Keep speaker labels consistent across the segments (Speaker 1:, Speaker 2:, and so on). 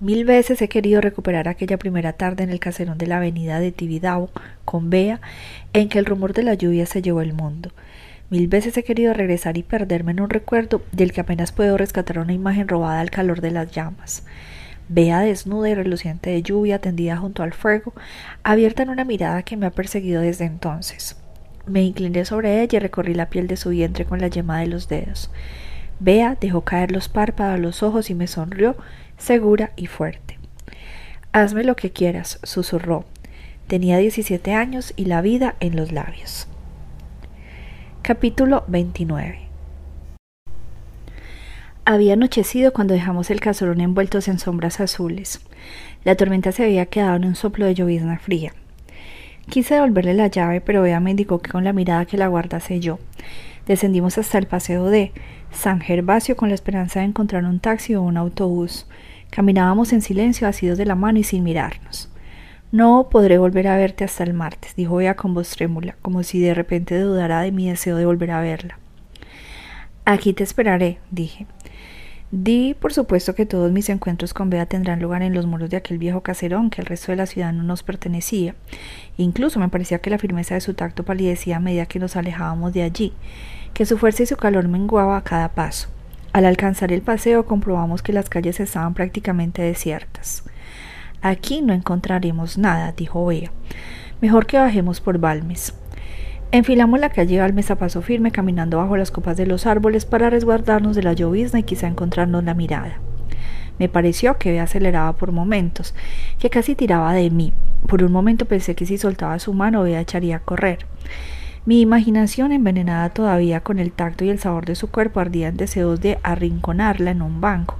Speaker 1: Mil veces he querido recuperar aquella primera tarde en el caserón de la avenida de Tibidabo con Bea, en que el rumor de la lluvia se llevó el mundo. Mil veces he querido regresar y perderme en un recuerdo del que apenas puedo rescatar una imagen robada al calor de las llamas. Bea desnuda y reluciente de lluvia tendida junto al fuego, abierta en una mirada que me ha perseguido desde entonces. Me incliné sobre ella y recorrí la piel de su vientre con la yema de los dedos. Bea dejó caer los párpados los ojos y me sonrió, segura y fuerte. Hazme lo que quieras, susurró. Tenía diecisiete años y la vida en los labios. Capítulo 29 Había anochecido cuando dejamos el caserón envueltos en sombras azules. La tormenta se había quedado en un soplo de llovizna fría. Quise devolverle la llave, pero ella me indicó que con la mirada que la guardase yo. Descendimos hasta el paseo de San Gervasio con la esperanza de encontrar un taxi o un autobús. Caminábamos en silencio, asidos de la mano y sin mirarnos. No podré volver a verte hasta el martes, dijo ella con voz trémula, como si de repente dudara de mi deseo de volver a verla. Aquí te esperaré, dije. Di, por supuesto, que todos mis encuentros con Bea tendrán lugar en los muros de aquel viejo caserón que el resto de la ciudad no nos pertenecía. Incluso me parecía que la firmeza de su tacto palidecía a medida que nos alejábamos de allí, que su fuerza y su calor menguaba a cada paso. Al alcanzar el paseo comprobamos que las calles estaban prácticamente desiertas. Aquí no encontraremos nada, dijo Bea. Mejor que bajemos por Balmes. Enfilamos la calle Balmes a paso firme, caminando bajo las copas de los árboles para resguardarnos de la llovizna y quizá encontrarnos la mirada. Me pareció que Bea aceleraba por momentos, que casi tiraba de mí. Por un momento pensé que si soltaba su mano Bea echaría a correr. Mi imaginación, envenenada todavía con el tacto y el sabor de su cuerpo, ardía en deseos de arrinconarla en un banco,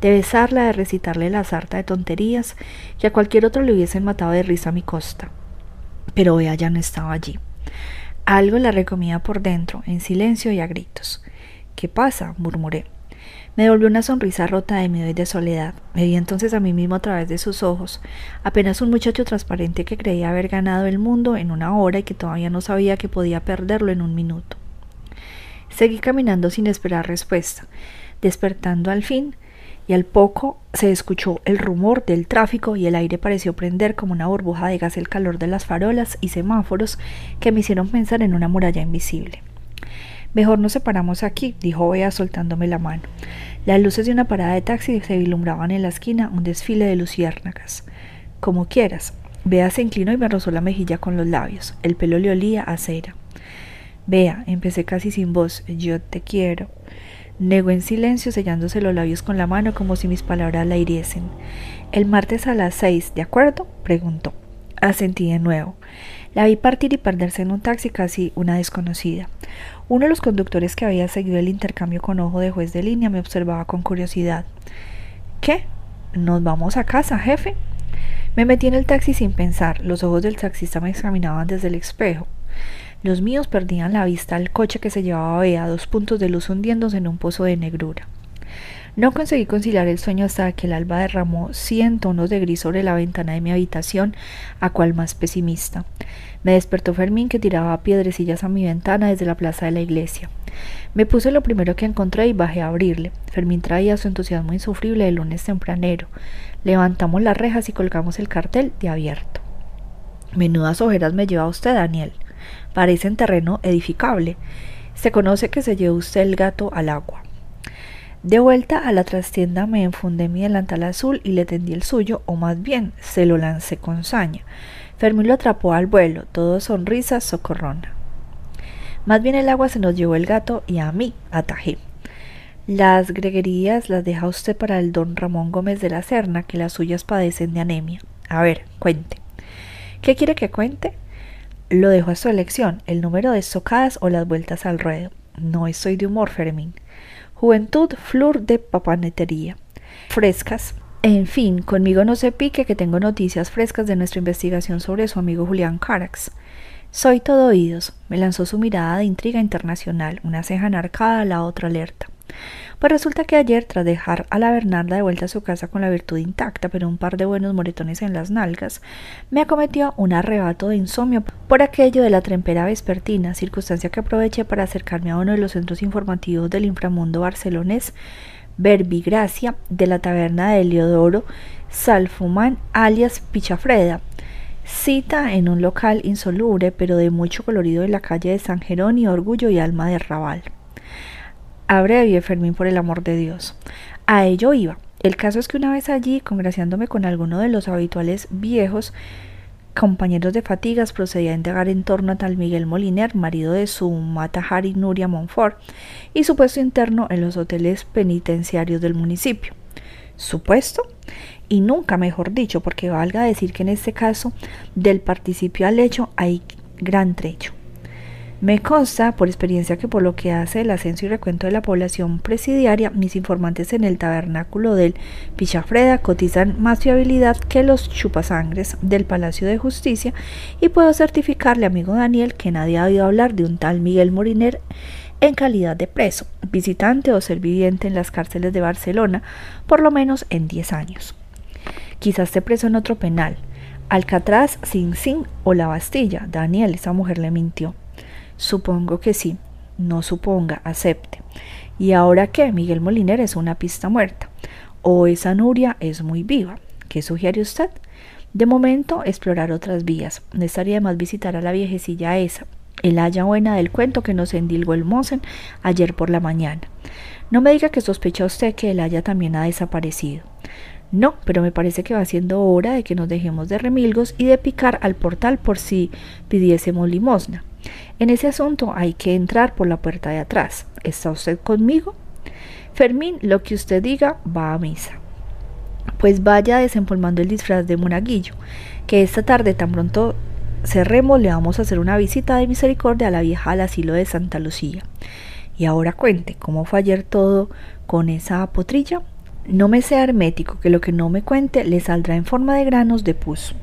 Speaker 1: de besarla, de recitarle la sarta de tonterías que a cualquier otro le hubiesen matado de risa a mi costa. Pero ella ya no estaba allí. Algo la recomía por dentro, en silencio y a gritos. ¿Qué pasa? murmuré. Me devolvió una sonrisa rota de miedo y de soledad. Me vi entonces a mí mismo a través de sus ojos, apenas un muchacho transparente que creía haber ganado el mundo en una hora y que todavía no sabía que podía perderlo en un minuto. Seguí caminando sin esperar respuesta, despertando al fin, y al poco se escuchó el rumor del tráfico y el aire pareció prender como una burbuja de gas el calor de las farolas y semáforos que me hicieron pensar en una muralla invisible. Mejor nos separamos aquí, dijo Bea soltándome la mano. Las luces de una parada de taxi se vislumbraban en la esquina un desfile de luciérnagas. Como quieras. Bea se inclinó y me rozó la mejilla con los labios. El pelo le olía a cera. Bea, empecé casi sin voz. Yo te quiero. Negó en silencio, sellándose los labios con la mano como si mis palabras la hiriesen. El martes a las seis, ¿de acuerdo? preguntó. Asentí de nuevo. La vi partir y perderse en un taxi casi una desconocida. Uno de los conductores que había seguido el intercambio con ojo de juez de línea me observaba con curiosidad. ¿Qué? ¿Nos vamos a casa, jefe? Me metí en el taxi sin pensar. Los ojos del taxista me examinaban desde el espejo. Los míos perdían la vista al coche que se llevaba a dos puntos de luz hundiéndose en un pozo de negrura. No conseguí conciliar el sueño hasta que el alba derramó cien tonos de gris sobre la ventana de mi habitación, a cual más pesimista. Me despertó Fermín que tiraba piedrecillas a mi ventana desde la plaza de la iglesia. Me puse lo primero que encontré y bajé a abrirle. Fermín traía su entusiasmo insufrible de lunes tempranero. Levantamos las rejas y colgamos el cartel de abierto. Menudas ojeras me lleva usted, Daniel. Parece en terreno edificable. Se conoce que se llevó usted el gato al agua. De vuelta a la trastienda me enfundé mi delantal azul y le tendí el suyo, o más bien se lo lancé con saña. Fermín lo atrapó al vuelo, todo sonrisa socorrona. Más bien el agua se nos llevó el gato y a mí atajé. Las greguerías las deja usted para el don Ramón Gómez de la Serna, que las suyas padecen de anemia. A ver, cuente. ¿Qué quiere que cuente? Lo dejo a su elección, el número de estocadas o las vueltas al ruedo. No estoy de humor, Fermín. Juventud, flor de papanetería. Frescas. En fin, conmigo no se pique que tengo noticias frescas de nuestra investigación sobre su amigo Julián Carax. Soy todo oídos, me lanzó su mirada de intriga internacional, una ceja enarcada, la otra alerta. Pues resulta que ayer, tras dejar a la Bernarda de vuelta a su casa con la virtud intacta, pero un par de buenos moretones en las nalgas, me acometió un arrebato de insomnio por aquello de la trempera vespertina, circunstancia que aproveché para acercarme a uno de los centros informativos del inframundo barcelonés verbigracia de la taberna de Leodoro Salfumán alias Pichafreda, cita en un local insoluble pero de mucho colorido en la calle de San Jerónimo, Orgullo y Alma de Raval. Abrevie Fermín por el amor de Dios. A ello iba. El caso es que una vez allí, congraciándome con alguno de los habituales viejos, compañeros de fatigas, procedía a indagar en torno a tal Miguel Moliner, marido de su mata Harry Nuria Monfort, y su puesto interno en los hoteles penitenciarios del municipio. ¿Supuesto? Y nunca mejor dicho, porque valga decir que en este caso del participio al hecho hay gran trecho. Me consta por experiencia que por lo que hace el ascenso y recuento de la población presidiaria, mis informantes en el tabernáculo del Pichafreda cotizan más fiabilidad que los chupasangres del Palacio de Justicia y puedo certificarle, amigo Daniel, que nadie ha oído hablar de un tal Miguel Moriner en calidad de preso, visitante o ser viviente en las cárceles de Barcelona, por lo menos en 10 años. Quizás esté preso en otro penal, Alcatraz, Sin Sin o La Bastilla. Daniel, esa mujer le mintió. Supongo que sí. No suponga, acepte. ¿Y ahora qué? Miguel Moliner es una pista muerta. O esa Nuria es muy viva. ¿Qué sugiere usted? De momento, explorar otras vías. No estaría más visitar a la viejecilla esa, el haya buena del cuento que nos endilgó el Mosen ayer por la mañana. No me diga que sospecha usted que el haya también ha desaparecido. No, pero me parece que va siendo hora de que nos dejemos de remilgos y de picar al portal por si pidiésemos limosna. En ese asunto hay que entrar por la puerta de atrás. ¿Está usted conmigo? Fermín, lo que usted diga va a misa. Pues vaya desempolmando el disfraz de monaguillo, que esta tarde tan pronto cerremos le vamos a hacer una visita de misericordia a la vieja al asilo de Santa Lucía. Y ahora cuente, ¿cómo fue ayer todo con esa potrilla? No me sea hermético, que lo que no me cuente le saldrá en forma de granos de pus.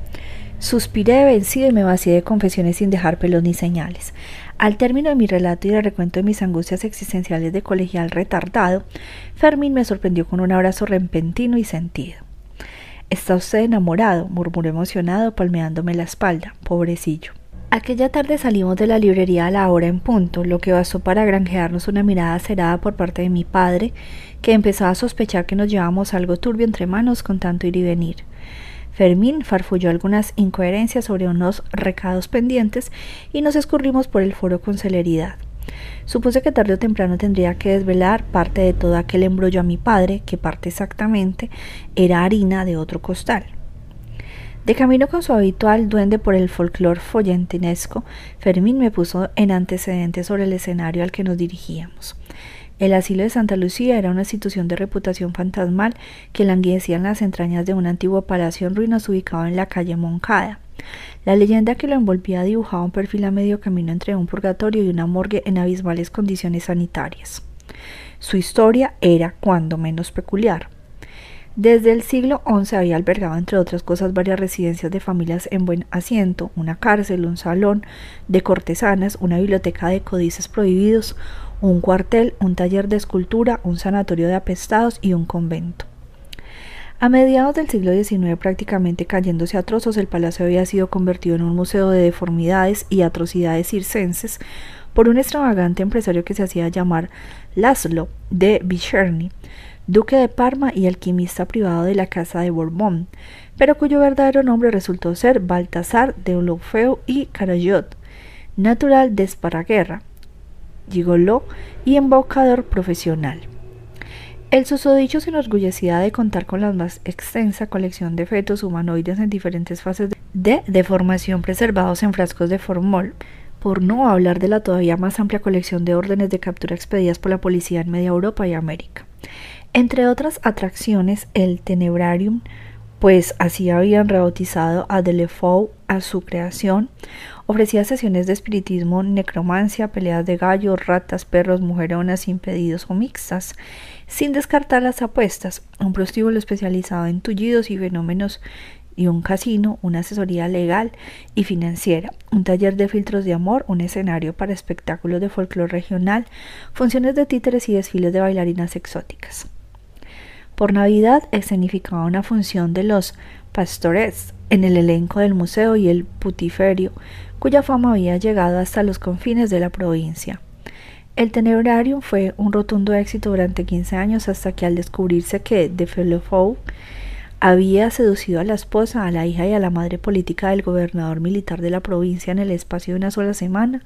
Speaker 1: Suspiré vencido y me vacié de confesiones sin dejar pelos ni señales. Al término de mi relato y de recuento de mis angustias existenciales de colegial retardado, Fermín me sorprendió con un abrazo repentino y sentido. Está usted enamorado, murmuró emocionado, palmeándome la espalda, pobrecillo. Aquella tarde salimos de la librería a la hora en punto, lo que bastó para granjearnos una mirada cerada por parte de mi padre, que empezaba a sospechar que nos llevábamos algo turbio entre manos con tanto ir y venir. Fermín farfulló algunas incoherencias sobre unos recados pendientes y nos escurrimos por el foro con celeridad. Supuse que tarde o temprano tendría que desvelar parte de todo aquel embrollo a mi padre, que parte exactamente era harina de otro costal. De camino con su habitual duende por el folclor follentinesco, Fermín me puso en antecedentes sobre el escenario al que nos dirigíamos. El asilo de Santa Lucía era una institución de reputación fantasmal que languidecía en las entrañas de un antiguo palacio en ruinas ubicado en la calle Moncada. La leyenda que lo envolvía dibujaba un perfil a medio camino entre un purgatorio y una morgue en abismales condiciones sanitarias. Su historia era cuando menos peculiar. Desde el siglo XI había albergado, entre otras cosas, varias residencias de familias en buen asiento, una cárcel, un salón de cortesanas, una biblioteca de códices prohibidos, un cuartel, un taller de escultura, un sanatorio de apestados y un convento. A mediados del siglo XIX, prácticamente cayéndose a trozos, el palacio había sido convertido en un museo de deformidades y atrocidades circenses por un extravagante empresario que se hacía llamar Laszlo de Bicherny, duque de Parma y alquimista privado de la casa de Borbón, pero cuyo verdadero nombre resultó ser Baltasar de Olofeu y Carayot, natural de Esparaguerra, gigoló y embaucador profesional. El susodicho se enorgullecía de contar con la más extensa colección de fetos humanoides en diferentes fases de deformación preservados en frascos de formol, por no hablar de la todavía más amplia colección de órdenes de captura expedidas por la policía en media Europa y América. Entre otras atracciones, el Tenebrarium, pues así habían rebautizado a Delefou a su creación, Ofrecía sesiones de espiritismo, necromancia, peleas de gallos, ratas, perros, mujeronas, impedidos o mixtas, sin descartar las apuestas, un prostíbulo especializado en tullidos y fenómenos y un casino, una asesoría legal y financiera, un taller de filtros de amor, un escenario para espectáculos de folclore regional, funciones de títeres y desfiles de bailarinas exóticas. Por Navidad escenificaba una función de los pastores en el elenco del museo y el putiferio, cuya fama había llegado hasta los confines de la provincia. El Tenebrarium fue un rotundo éxito durante 15 años hasta que al descubrirse que de había seducido a la esposa, a la hija y a la madre política del gobernador militar de la provincia en el espacio de una sola semana,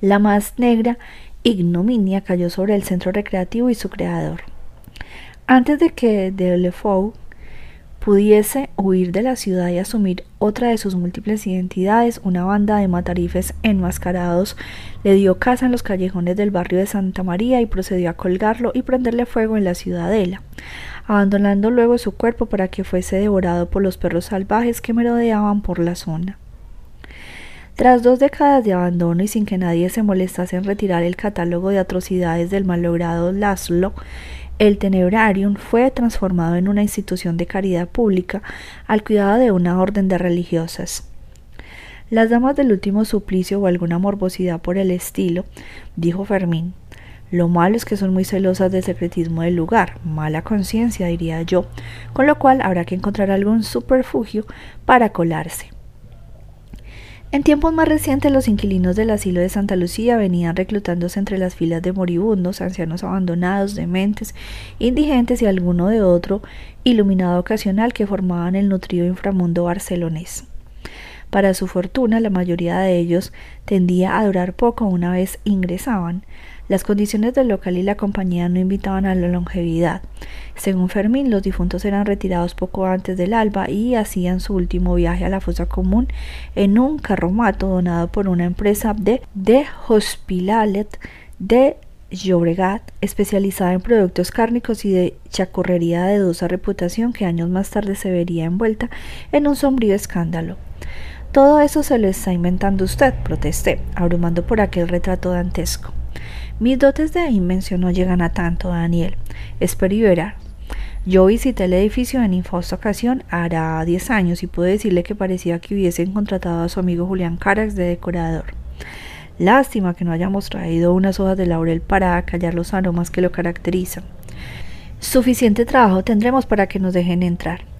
Speaker 1: la más negra ignominia cayó sobre el centro recreativo y su creador. Antes de que de pudiese huir de la ciudad y asumir otra de sus múltiples identidades, una banda de matarifes enmascarados le dio casa en los callejones del barrio de Santa María y procedió a colgarlo y prenderle fuego en la ciudadela, abandonando luego su cuerpo para que fuese devorado por los perros salvajes que merodeaban por la zona. Tras dos décadas de abandono y sin que nadie se molestase en retirar el catálogo de atrocidades del malogrado Laszlo, el Tenebrarium fue transformado en una institución de caridad pública al cuidado de una orden de religiosas. Las damas del último suplicio o alguna morbosidad por el estilo, dijo Fermín. Lo malo es que son muy celosas del secretismo del lugar, mala conciencia, diría yo, con lo cual habrá que encontrar algún superfugio para colarse. En tiempos más recientes, los inquilinos del asilo de Santa Lucía venían reclutándose entre las filas de moribundos, ancianos abandonados, dementes, indigentes y alguno de otro iluminado ocasional que formaban el nutrido inframundo barcelonés. Para su fortuna, la mayoría de ellos tendía a durar poco una vez ingresaban, las condiciones del local y la compañía no invitaban a la longevidad. Según Fermín, los difuntos eran retirados poco antes del alba y hacían su último viaje a la fosa común en un carromato donado por una empresa de, de Hospitalet de Llobregat, especializada en productos cárnicos y de chacorrería de dudosa reputación que años más tarde se vería envuelta en un sombrío escándalo. Todo eso se lo está inventando usted, protesté, abrumando por aquel retrato dantesco. Mis dotes de invención no llegan a tanto, Daniel. Espero y verá. Yo visité el edificio en infausta ocasión hará 10 años y puedo decirle que parecía que hubiesen contratado a su amigo Julián Carax de decorador. Lástima que no hayamos traído unas hojas de laurel para callar los aromas que lo caracterizan. Suficiente trabajo tendremos para que nos dejen entrar.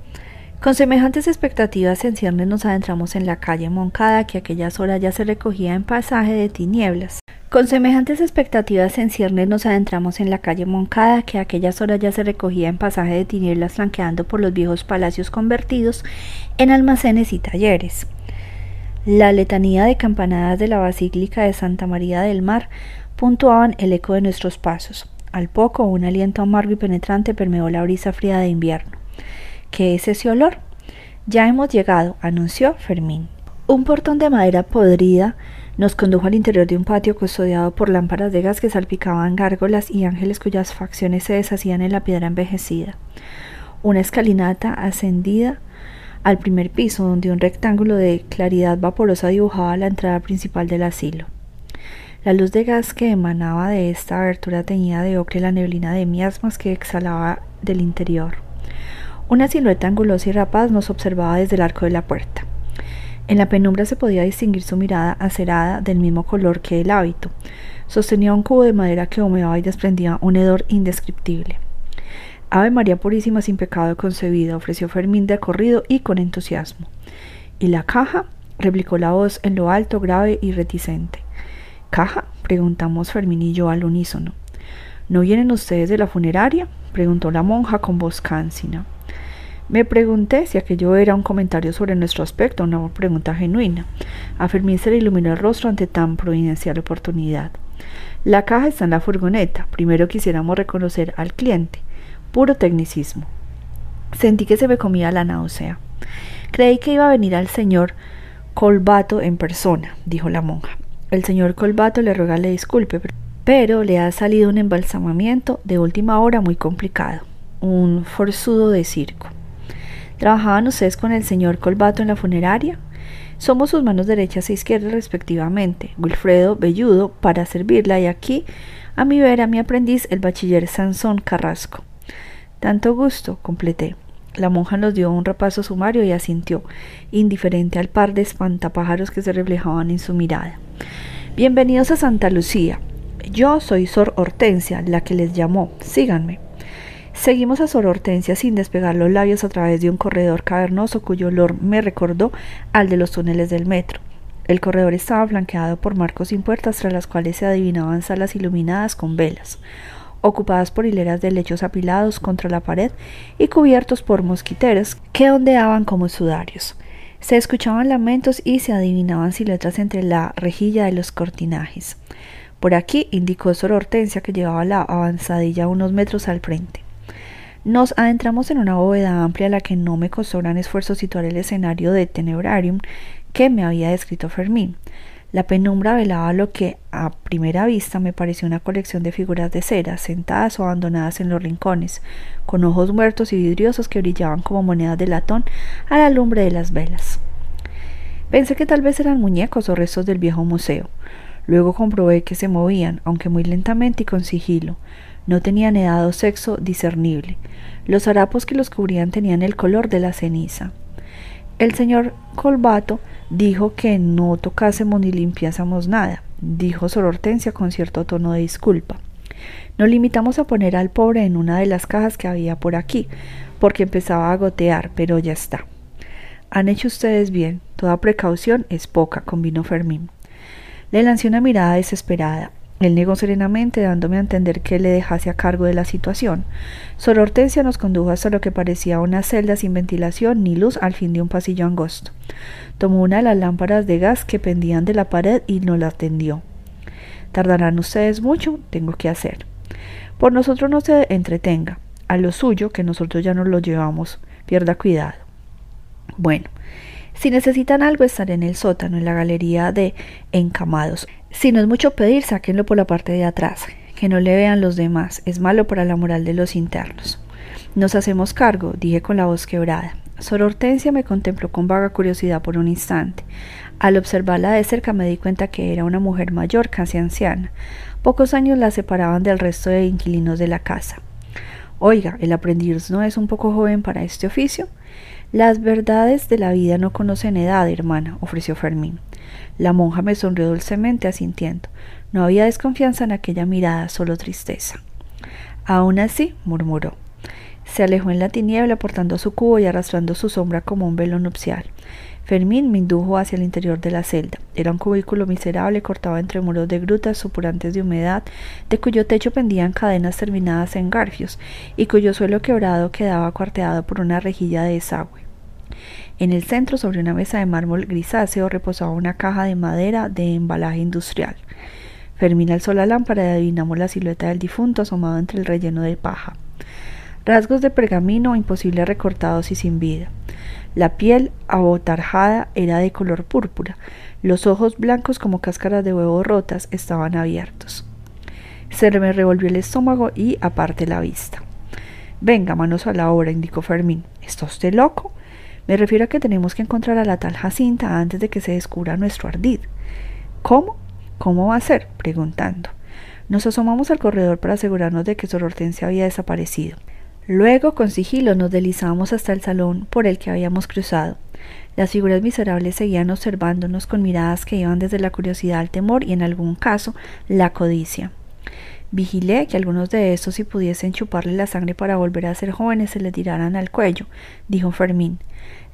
Speaker 1: Con semejantes expectativas en ciernes nos adentramos en la calle Moncada, que aquellas horas ya se recogía en pasaje de tinieblas. Con semejantes expectativas en ciernes nos adentramos en la calle Moncada, que aquellas horas ya se recogía en pasaje de tinieblas flanqueando por los viejos palacios convertidos en almacenes y talleres. La letanía de campanadas de la Basílica de Santa María del Mar puntuaban el eco de nuestros pasos. Al poco, un aliento amargo y penetrante permeó la brisa fría de invierno. ¿Qué es ese olor? Ya hemos llegado, anunció Fermín. Un portón de madera podrida nos condujo al interior de un patio custodiado por lámparas de gas que salpicaban gárgolas y ángeles cuyas facciones se deshacían en la piedra envejecida. Una escalinata ascendida al primer piso, donde un rectángulo de claridad vaporosa dibujaba la entrada principal del asilo. La luz de gas que emanaba de esta abertura teñía de ocre la neblina de miasmas que exhalaba del interior. Una silueta angulosa y rapaz nos observaba desde el arco de la puerta. En la penumbra se podía distinguir su mirada acerada del mismo color que el hábito. Sostenía un cubo de madera que humeaba y desprendía un hedor indescriptible. Ave María Purísima sin pecado concebida, ofreció Fermín de corrido y con entusiasmo. ¿Y la caja? replicó la voz en lo alto, grave y reticente. ¿Caja? preguntamos Fermín y yo al unísono. ¿No vienen ustedes de la funeraria? preguntó la monja con voz cánsina. Me pregunté si aquello era un comentario sobre nuestro aspecto, una pregunta genuina. A Fermín se le iluminó el rostro ante tan providencial oportunidad. La caja está en la furgoneta. Primero quisiéramos reconocer al cliente. Puro tecnicismo. Sentí que se me comía la náusea. Creí que iba a venir al señor Colbato en persona, dijo la monja. El señor Colbato le ruega le disculpe, pero le ha salido un embalsamamiento de última hora muy complicado. Un forzudo de circo. ¿Trabajaban ustedes con el señor Colbato en la funeraria? Somos sus manos derechas e izquierdas respectivamente. Wilfredo Belludo para servirla y aquí, a mi vera, mi aprendiz, el bachiller Sansón Carrasco. Tanto gusto, completé. La monja nos dio un repaso sumario y asintió, indiferente al par de espantapájaros que se reflejaban en su mirada. Bienvenidos a Santa Lucía. Yo soy Sor Hortensia, la que les llamó. Síganme. Seguimos a Sor Hortensia sin despegar los labios a través de un corredor cavernoso cuyo olor me recordó al de los túneles del metro. El corredor estaba flanqueado por marcos sin puertas tras las cuales se adivinaban salas iluminadas con velas, ocupadas por hileras de lechos apilados contra la pared y cubiertos por mosquiteros que ondeaban como sudarios. Se escuchaban lamentos y se adivinaban siluetas entre la rejilla de los cortinajes. Por aquí indicó Sor Hortensia que llevaba la avanzadilla unos metros al frente. Nos adentramos en una bóveda amplia a la que no me costó gran esfuerzo situar el escenario de Tenebrarium que me había descrito Fermín. La penumbra velaba lo que a primera vista me pareció una colección de figuras de cera, sentadas o abandonadas en los rincones, con ojos muertos y vidriosos que brillaban como monedas de latón a la lumbre de las velas. Pensé que tal vez eran muñecos o restos del viejo museo. Luego comprobé que se movían, aunque muy lentamente y con sigilo. No tenían edad o sexo discernible. Los harapos que los cubrían tenían el color de la ceniza. El señor Colbato dijo que no tocásemos ni limpiásemos nada, dijo Sor Hortensia con cierto tono de disculpa. Nos limitamos a poner al pobre en una de las cajas que había por aquí, porque empezaba a gotear, pero ya está. Han hecho ustedes bien, toda precaución es poca, convino Fermín. Le lancé una mirada desesperada. Él negó serenamente, dándome a entender que le dejase a cargo de la situación. Sor Hortensia nos condujo hasta lo que parecía una celda sin ventilación ni luz al fin de un pasillo angosto. Tomó una de las lámparas de gas que pendían de la pared y nos la tendió. Tardarán ustedes mucho, tengo que hacer. Por nosotros no se entretenga. A lo suyo, que nosotros ya nos lo llevamos. Pierda cuidado. Bueno, si necesitan algo, estaré en el sótano, en la galería de encamados. Si no es mucho pedir, sáquenlo por la parte de atrás. Que no le vean los demás. Es malo para la moral de los internos. Nos hacemos cargo, dije con la voz quebrada. Sor Hortensia me contempló con vaga curiosidad por un instante. Al observarla de cerca me di cuenta que era una mujer mayor, casi anciana. Pocos años la separaban del resto de inquilinos de la casa. Oiga, ¿el aprendiz no es un poco joven para este oficio? Las verdades de la vida no conocen edad, hermana, ofreció Fermín. La monja me sonrió dulcemente asintiendo. No había desconfianza en aquella mirada, solo tristeza. Aún así, murmuró. Se alejó en la tiniebla portando su cubo y arrastrando su sombra como un velo nupcial. Fermín me indujo hacia el interior de la celda. Era un cubículo miserable cortado entre muros de grutas supurantes de humedad, de cuyo techo pendían cadenas terminadas en garfios, y cuyo suelo quebrado quedaba cuarteado por una rejilla de desagüe. En el centro, sobre una mesa de mármol grisáceo, reposaba una caja de madera de embalaje industrial. Fermín alzó la lámpara y adivinamos la silueta del difunto asomado entre el relleno de paja. Rasgos de pergamino imposible recortados y sin vida. La piel abotarjada era de color púrpura. Los ojos blancos como cáscaras de huevo rotas estaban abiertos. Se me revolvió el estómago y aparte la vista. Venga, manos a la obra, indicó Fermín. ¿Está usted loco? Me refiero a que tenemos que encontrar a la tal Jacinta antes de que se descubra nuestro ardid. ¿Cómo? ¿Cómo va a ser? preguntando. Nos asomamos al corredor para asegurarnos de que Sor Hortensia había desaparecido. Luego, con sigilo, nos deslizamos hasta el salón por el que habíamos cruzado. Las figuras miserables seguían observándonos con miradas que iban desde la curiosidad al temor y, en algún caso, la codicia. Vigilé que algunos de estos, si pudiesen chuparle la sangre para volver a ser jóvenes, se le tiraran al cuello, dijo Fermín.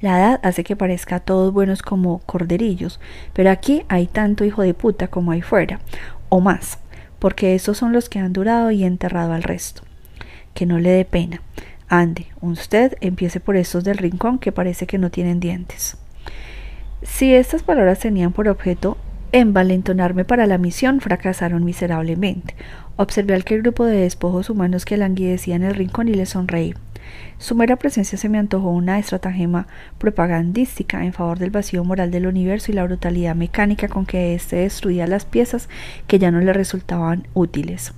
Speaker 1: La edad hace que parezca a todos buenos como corderillos, pero aquí hay tanto hijo de puta como hay fuera, o más, porque esos son los que han durado y enterrado al resto. Que no le dé pena. Ande, usted empiece por estos del rincón que parece que no tienen dientes. Si estas palabras tenían por objeto envalentonarme para la misión, fracasaron miserablemente. Observé aquel grupo de despojos humanos que languidecía en el rincón y le sonreí. Su mera presencia se me antojó una estratagema propagandística en favor del vacío moral del universo y la brutalidad mecánica con que éste destruía las piezas que ya no le resultaban útiles.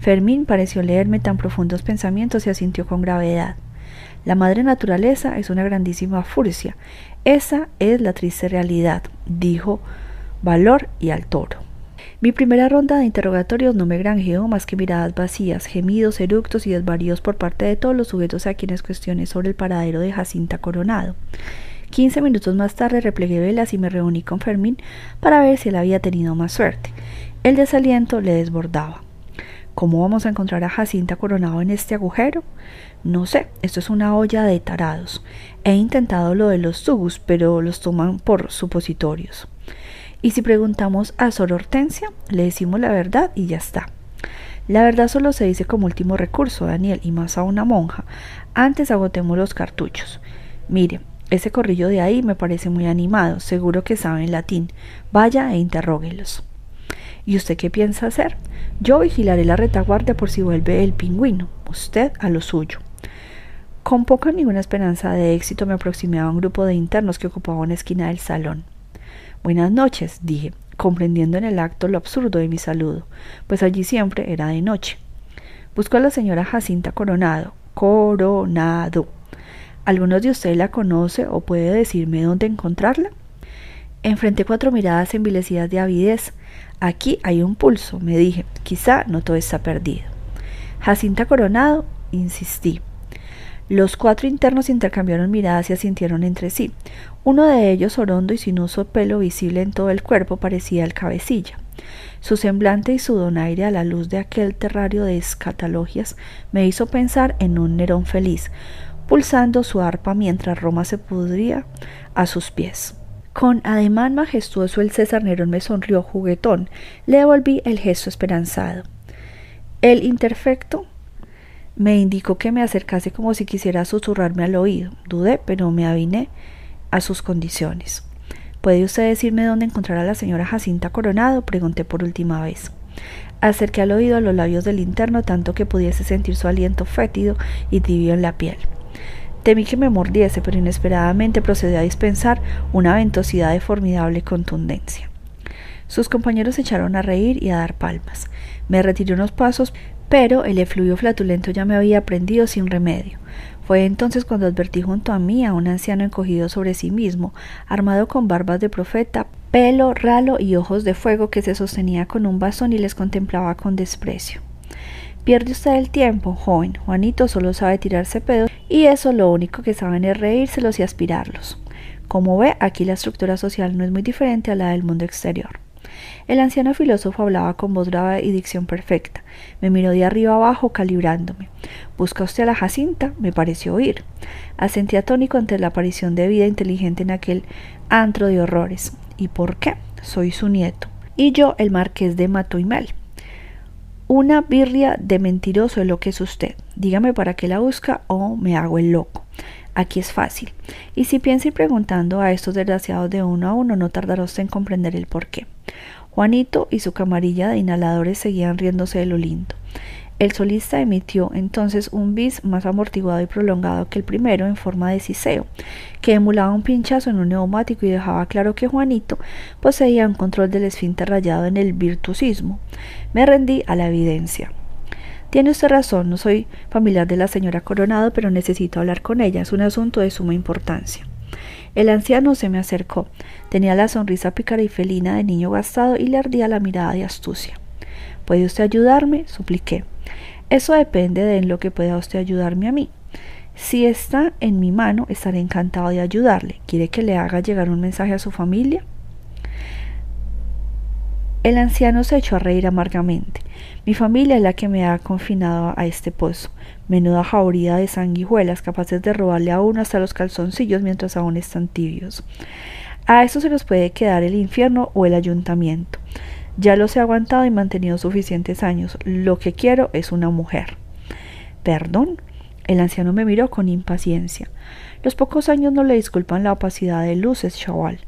Speaker 1: Fermín pareció leerme tan profundos pensamientos y asintió con gravedad. La madre naturaleza es una grandísima furcia. Esa es la triste realidad, dijo Valor y al toro. Mi primera ronda de interrogatorios no me granjeó más que miradas vacías, gemidos, eructos y desvaríos por parte de todos los sujetos a quienes cuestioné sobre el paradero de Jacinta Coronado. Quince minutos más tarde replegué velas y me reuní con Fermín para ver si él había tenido más suerte. El desaliento le desbordaba. ¿Cómo vamos a encontrar a Jacinta Coronado en este agujero? No sé, esto es una olla de tarados. He intentado lo de los tubos, pero los toman por supositorios. Y si preguntamos a Sor Hortensia, le decimos la verdad y ya está. La verdad solo se dice como último recurso, Daniel, y más a una monja. Antes agotemos los cartuchos. Mire, ese corrillo de ahí me parece muy animado, seguro que saben latín. Vaya e interróguelos. ¿Y usted qué piensa hacer? Yo vigilaré la retaguardia por si vuelve el pingüino, usted a lo suyo. Con poca ninguna esperanza de éxito me aproximé a un grupo de internos que ocupaba una esquina del salón. Buenas noches, dije, comprendiendo en el acto lo absurdo de mi saludo, pues allí siempre era de noche. Busco a la señora Jacinta Coronado. Coronado. ¿Alguno de ustedes la conoce o puede decirme dónde encontrarla? Enfrenté cuatro miradas envilecidas de avidez. Aquí hay un pulso, me dije. Quizá no todo está perdido. Jacinta Coronado, insistí. Los cuatro internos intercambiaron miradas y asintieron entre sí. Uno de ellos, orondo y sin uso pelo visible en todo el cuerpo, parecía el cabecilla. Su semblante y su donaire a la luz de aquel terrario de escatalogias me hizo pensar en un Nerón feliz, pulsando su arpa mientras Roma se pudría a sus pies. Con ademán majestuoso el César Nerón me sonrió juguetón, le devolví el gesto esperanzado. El interfecto me indicó que me acercase como si quisiera susurrarme al oído. Dudé, pero me aviné a sus condiciones. ¿Puede usted decirme dónde encontrar a la señora Jacinta Coronado? pregunté por última vez. Acerqué al oído a los labios del interno tanto que pudiese sentir su aliento fétido y tibio en la piel. Temí que me mordiese, pero inesperadamente procedió a dispensar una ventosidad de formidable contundencia. Sus compañeros se echaron a reír y a dar palmas. Me retiré unos pasos, pero el efluvio flatulento ya me había prendido sin remedio. Fue entonces cuando advertí junto a mí a un anciano encogido sobre sí mismo, armado con barbas de profeta, pelo ralo y ojos de fuego que se sostenía con un bastón y les contemplaba con desprecio. Pierde usted el tiempo, joven. Juanito solo sabe tirarse pedos y eso lo único que saben es reírselos y aspirarlos. Como ve, aquí la estructura social no es muy diferente a la del mundo exterior. El anciano filósofo hablaba con voz grave y dicción perfecta. Me miró de arriba abajo, calibrándome. ¿Busca usted a la Jacinta? Me pareció oír. Asentí atónico ante la aparición de vida inteligente en aquel antro de horrores. ¿Y por qué? Soy su nieto. Y yo el marqués de Matoimel. Una birria de mentiroso es lo que es usted. Dígame para qué la busca o me hago el loco. Aquí es fácil. Y si piensa ir preguntando a estos desgraciados de uno a uno, no tardará usted en comprender el porqué. Juanito y su camarilla de inhaladores seguían riéndose de lo lindo. El solista emitió entonces un bis más amortiguado y prolongado que el primero en forma de ciseo, que emulaba un pinchazo en un neumático y dejaba claro que Juanito poseía un control del esfínter rayado en el virtuosismo. Me rendí a la evidencia. Tiene usted razón, no soy familiar de la señora Coronado, pero necesito hablar con ella. Es un asunto de suma importancia. El anciano se me acercó. Tenía la sonrisa pícara y felina de niño gastado y le ardía la mirada de astucia. ¿Puede usted ayudarme? supliqué. Eso depende de en lo que pueda usted ayudarme a mí. Si está en mi mano, estaré encantado de ayudarle. ¿Quiere que le haga llegar un mensaje a su familia? El anciano se echó a reír amargamente. Mi familia es la que me ha confinado a este pozo. Menuda jauría de sanguijuelas capaces de robarle a uno hasta los calzoncillos mientras aún están tibios. A eso se nos puede quedar el infierno o el ayuntamiento. Ya los he aguantado y mantenido suficientes años. Lo que quiero es una mujer. Perdón. El anciano me miró con impaciencia. Los pocos años no le disculpan la opacidad de luces, chaval.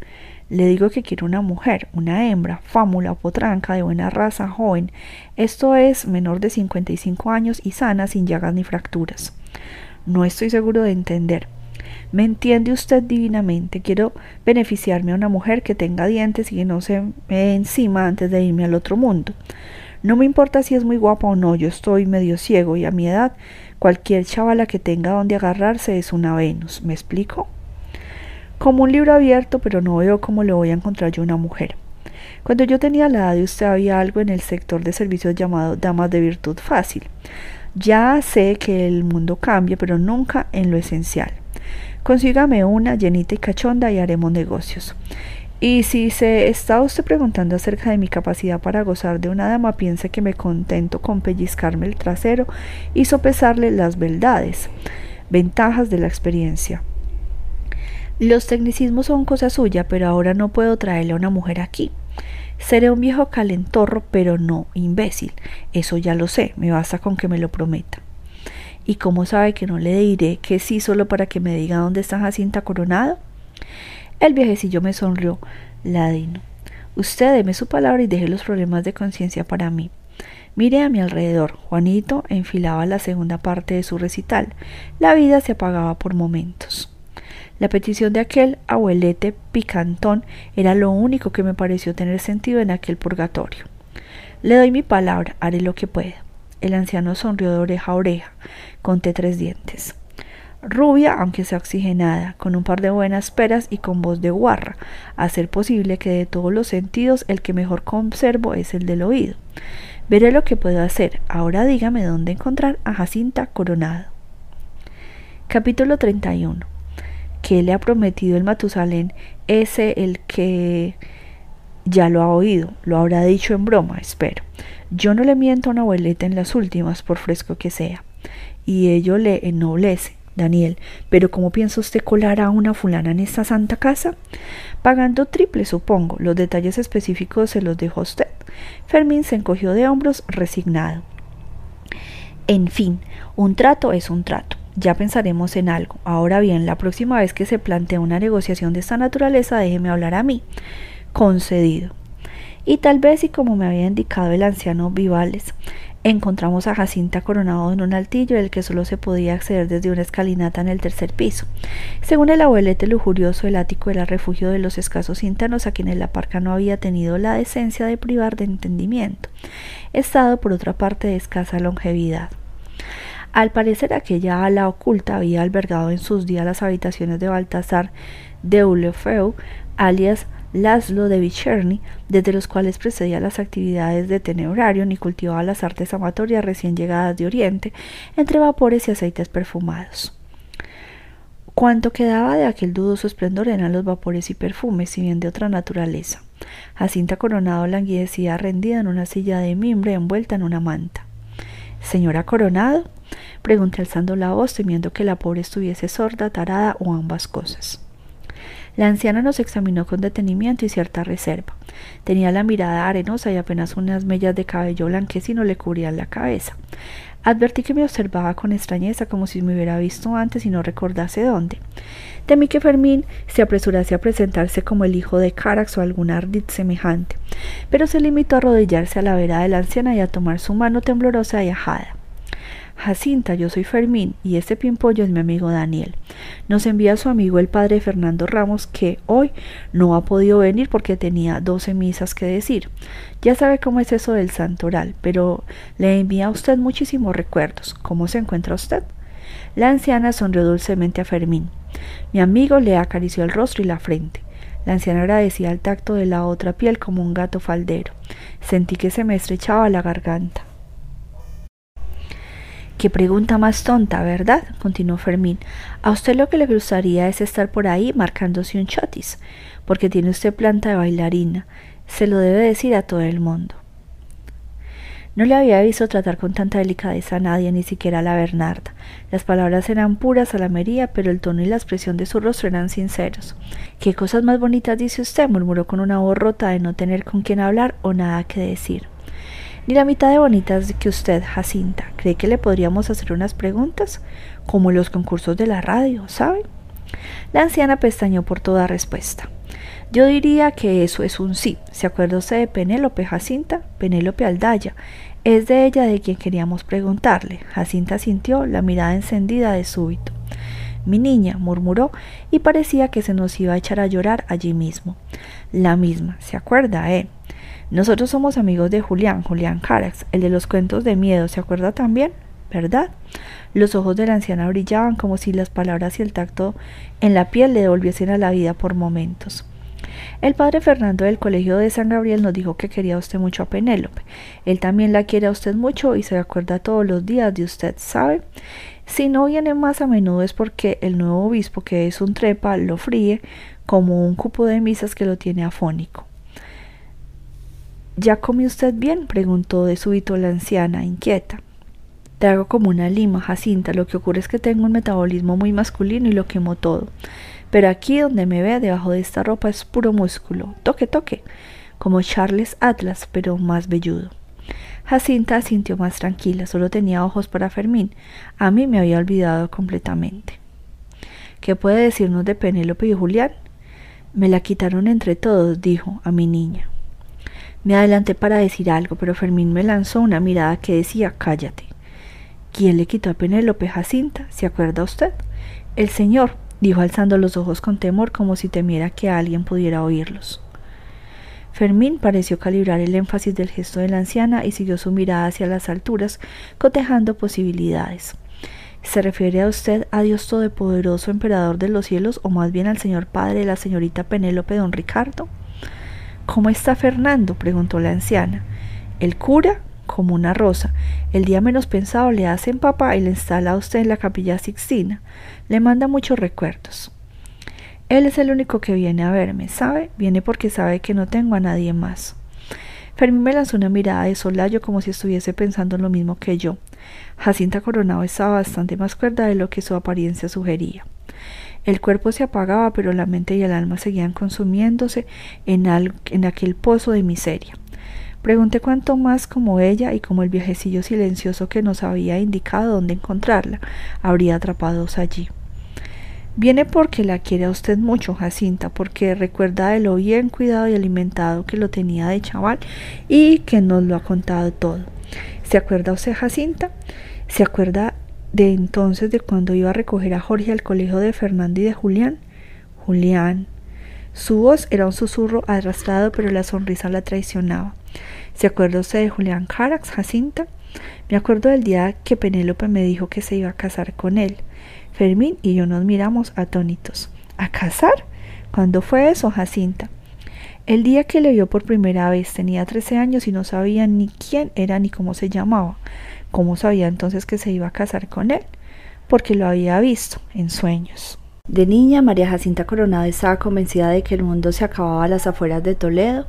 Speaker 1: Le digo que quiero una mujer, una hembra, fámula o potranca de buena raza, joven. Esto es menor de 55 años y sana, sin llagas ni fracturas. No estoy seguro de entender. Me entiende usted divinamente. Quiero beneficiarme a una mujer que tenga dientes y que no se me encima antes de irme al otro mundo. No me importa si es muy guapa o no, yo estoy medio ciego y a mi edad cualquier chavala que tenga donde agarrarse es una Venus. ¿Me explico? Como un libro abierto, pero no veo cómo le voy a encontrar yo una mujer. Cuando yo tenía la edad de usted había algo en el sector de servicios llamado damas de virtud fácil. Ya sé que el mundo cambia, pero nunca en lo esencial. Consígame una llenita y cachonda y haremos negocios. Y si se está usted preguntando acerca de mi capacidad para gozar de una dama, piense que me contento con pellizcarme el trasero y sopesarle las verdades, ventajas de la experiencia. Los tecnicismos son cosa suya, pero ahora no puedo traerle a una mujer aquí. Seré un viejo calentorro, pero no imbécil. Eso ya lo sé, me basta con que me lo prometa. ¿Y cómo sabe que no le diré que sí solo para que me diga dónde está Jacinta Coronado? El viejecillo me sonrió, ladino. Usted deme su palabra y deje los problemas de conciencia para mí. Mire a mi alrededor. Juanito enfilaba la segunda parte de su recital. La vida se apagaba por momentos. La petición de aquel abuelete picantón era lo único que me pareció tener sentido en aquel purgatorio. Le doy mi palabra, haré lo que pueda. El anciano sonrió de oreja a oreja. Conté tres dientes. Rubia, aunque sea oxigenada, con un par de buenas peras y con voz de guarra, a ser posible que de todos los sentidos el que mejor conservo es el del oído. Veré lo que puedo hacer. Ahora dígame dónde encontrar a Jacinta Coronado. Capítulo 31. ¿Qué le ha prometido el Matusalén? Ese el que ya lo ha oído, lo habrá dicho en broma, espero. Yo no le miento a una abuelita en las últimas, por fresco que sea. Y ello le ennoblece. Daniel, pero ¿cómo piensa usted colar a una fulana en esta santa casa? Pagando triple, supongo. Los detalles específicos se los dejó usted. Fermín se encogió de hombros, resignado. En fin, un trato es un trato. Ya pensaremos en algo. Ahora bien, la próxima vez que se plantee una negociación de esta naturaleza, déjeme hablar a mí. Concedido. Y tal vez, y como me había indicado el anciano Vivales, encontramos a Jacinta coronado en un altillo del que solo se podía acceder desde una escalinata en el tercer piso. Según el abuelete lujurioso, el ático era refugio de los escasos internos a quienes la parca no había tenido la decencia de privar de entendimiento, estado por otra parte de escasa longevidad. Al parecer aquella ala oculta había albergado en sus días las habitaciones de Baltasar de Ulefeu, alias Laszlo de Vicherny, desde los cuales precedía las actividades de tenebrario ni cultivaba las artes amatorias recién llegadas de Oriente, entre vapores y aceites perfumados. Cuanto quedaba de aquel dudoso esplendor eran los vapores y perfumes, si bien de otra naturaleza. Jacinta Coronado languidecía rendida en una silla de mimbre envuelta en una manta. Señora Coronado, pregunté alzando la voz, temiendo que la pobre estuviese sorda, tarada o ambas cosas. La anciana nos examinó con detenimiento y cierta reserva. Tenía la mirada arenosa y apenas unas mellas de cabello blanquecino le cubrían la cabeza. Advertí que me observaba con extrañeza como si me hubiera visto antes y no recordase dónde. Temí que Fermín se apresurase a presentarse como el hijo de Carax o algún ardid semejante, pero se limitó a arrodillarse a la vera de la anciana y a tomar su mano temblorosa y ajada. Jacinta, yo soy Fermín y este pimpollo es mi amigo Daniel. Nos envía su amigo el padre Fernando Ramos que hoy no ha podido venir porque tenía doce misas que decir. Ya sabe cómo es eso del santoral, pero le envía a usted muchísimos recuerdos. ¿Cómo se encuentra usted? La anciana sonrió dulcemente a Fermín. Mi amigo le acarició el rostro y la frente. La anciana agradecía el tacto de la otra piel como un gato faldero. Sentí que se me estrechaba la garganta. Qué pregunta más tonta, ¿verdad? continuó Fermín. A usted lo que le gustaría es estar por ahí marcándose un chotis, porque tiene usted planta de bailarina. Se lo debe decir a todo el mundo. No le había visto tratar con tanta delicadeza a nadie, ni siquiera a la Bernarda. Las palabras eran puras salamería, pero el tono y la expresión de su rostro eran sinceros. ¿Qué cosas más bonitas dice usted? murmuró con una voz rota de no tener con quién hablar o nada que decir. Ni la mitad de bonitas que usted, Jacinta. ¿Cree que le podríamos hacer unas preguntas? Como los concursos de la radio, ¿sabe? La anciana pestañó por toda respuesta. Yo diría que eso es un sí. ¿Se acuerda usted de Penélope Jacinta? Penélope Aldaya. Es de ella de quien queríamos preguntarle. Jacinta sintió la mirada encendida de súbito. Mi niña, murmuró, y parecía que se nos iba a echar a llorar allí mismo. La misma, ¿se acuerda, eh? Nosotros somos amigos de Julián, Julián Carax, el de los cuentos de miedo, ¿se acuerda también? ¿Verdad? Los ojos de la anciana brillaban como si las palabras y el tacto en la piel le devolviesen a la vida por momentos. El padre Fernando del Colegio de San Gabriel nos dijo que quería usted mucho a Penélope. Él también la quiere a usted mucho y se acuerda todos los días de usted, ¿sabe? Si no viene más a menudo es porque el nuevo obispo, que es un trepa, lo fríe como un cupo de misas que lo tiene afónico. ¿Ya come usted bien? preguntó de súbito la anciana, inquieta. Te hago como una lima, Jacinta. Lo que ocurre es que tengo un metabolismo muy masculino y lo quemo todo. Pero aquí donde me ve, debajo de esta ropa, es puro músculo. Toque, toque. como Charles Atlas, pero más velludo. Jacinta sintió más tranquila, solo tenía ojos para Fermín. A mí me había olvidado completamente. ¿Qué puede decirnos de Penélope y Julián? Me la quitaron entre todos, dijo a mi niña. Me adelanté para decir algo, pero Fermín me lanzó una mirada que decía cállate. ¿Quién le quitó a Penélope Jacinta? ¿Se acuerda usted? El señor, dijo alzando los ojos con temor como si temiera que alguien pudiera oírlos. Fermín pareció calibrar el énfasis del gesto de la anciana y siguió su mirada hacia las alturas, cotejando posibilidades. ¿Se refiere a usted a Dios Todopoderoso, Emperador de los cielos, o más bien al Señor Padre de la señorita Penélope don Ricardo? ¿Cómo está Fernando? preguntó la anciana. El cura, como una rosa. El día menos pensado le hacen papá y le instala a usted en la capilla Sixtina. Le manda muchos recuerdos. Él es el único que viene a verme, ¿sabe? Viene porque sabe que no tengo a nadie más. Fermín me lanzó una mirada de solayo como si estuviese pensando en lo mismo que yo. Jacinta Coronado estaba bastante más cuerda de lo que su apariencia sugería. El cuerpo se apagaba, pero la mente y el alma seguían consumiéndose en, aquel pozo de miseria. Pregunté cuánto más como ella y como el viajecillo silencioso que nos había indicado dónde encontrarla habría atrapados allí. Viene porque la quiere a usted mucho, Jacinta, porque recuerda de lo bien cuidado y alimentado que lo tenía de chaval y que nos lo ha contado todo. ¿Se acuerda usted, Jacinta? ¿Se acuerda de entonces de cuando iba a recoger a Jorge al colegio de Fernando y de Julián? Julián. Su voz era un susurro arrastrado, pero la sonrisa la traicionaba. ¿Se acuerda usted de Julián Carax, Jacinta? Me acuerdo del día que Penélope me dijo que se iba a casar con él. Fermín y yo nos miramos atónitos. ¿A casar? ¿Cuándo fue eso, Jacinta? El día que le vio por primera vez tenía trece años y no sabía ni quién era ni cómo se llamaba. ¿Cómo sabía entonces que se iba a casar con él? Porque lo había visto en sueños. De niña, María Jacinta Coronado estaba convencida de que el mundo se acababa a las afueras de Toledo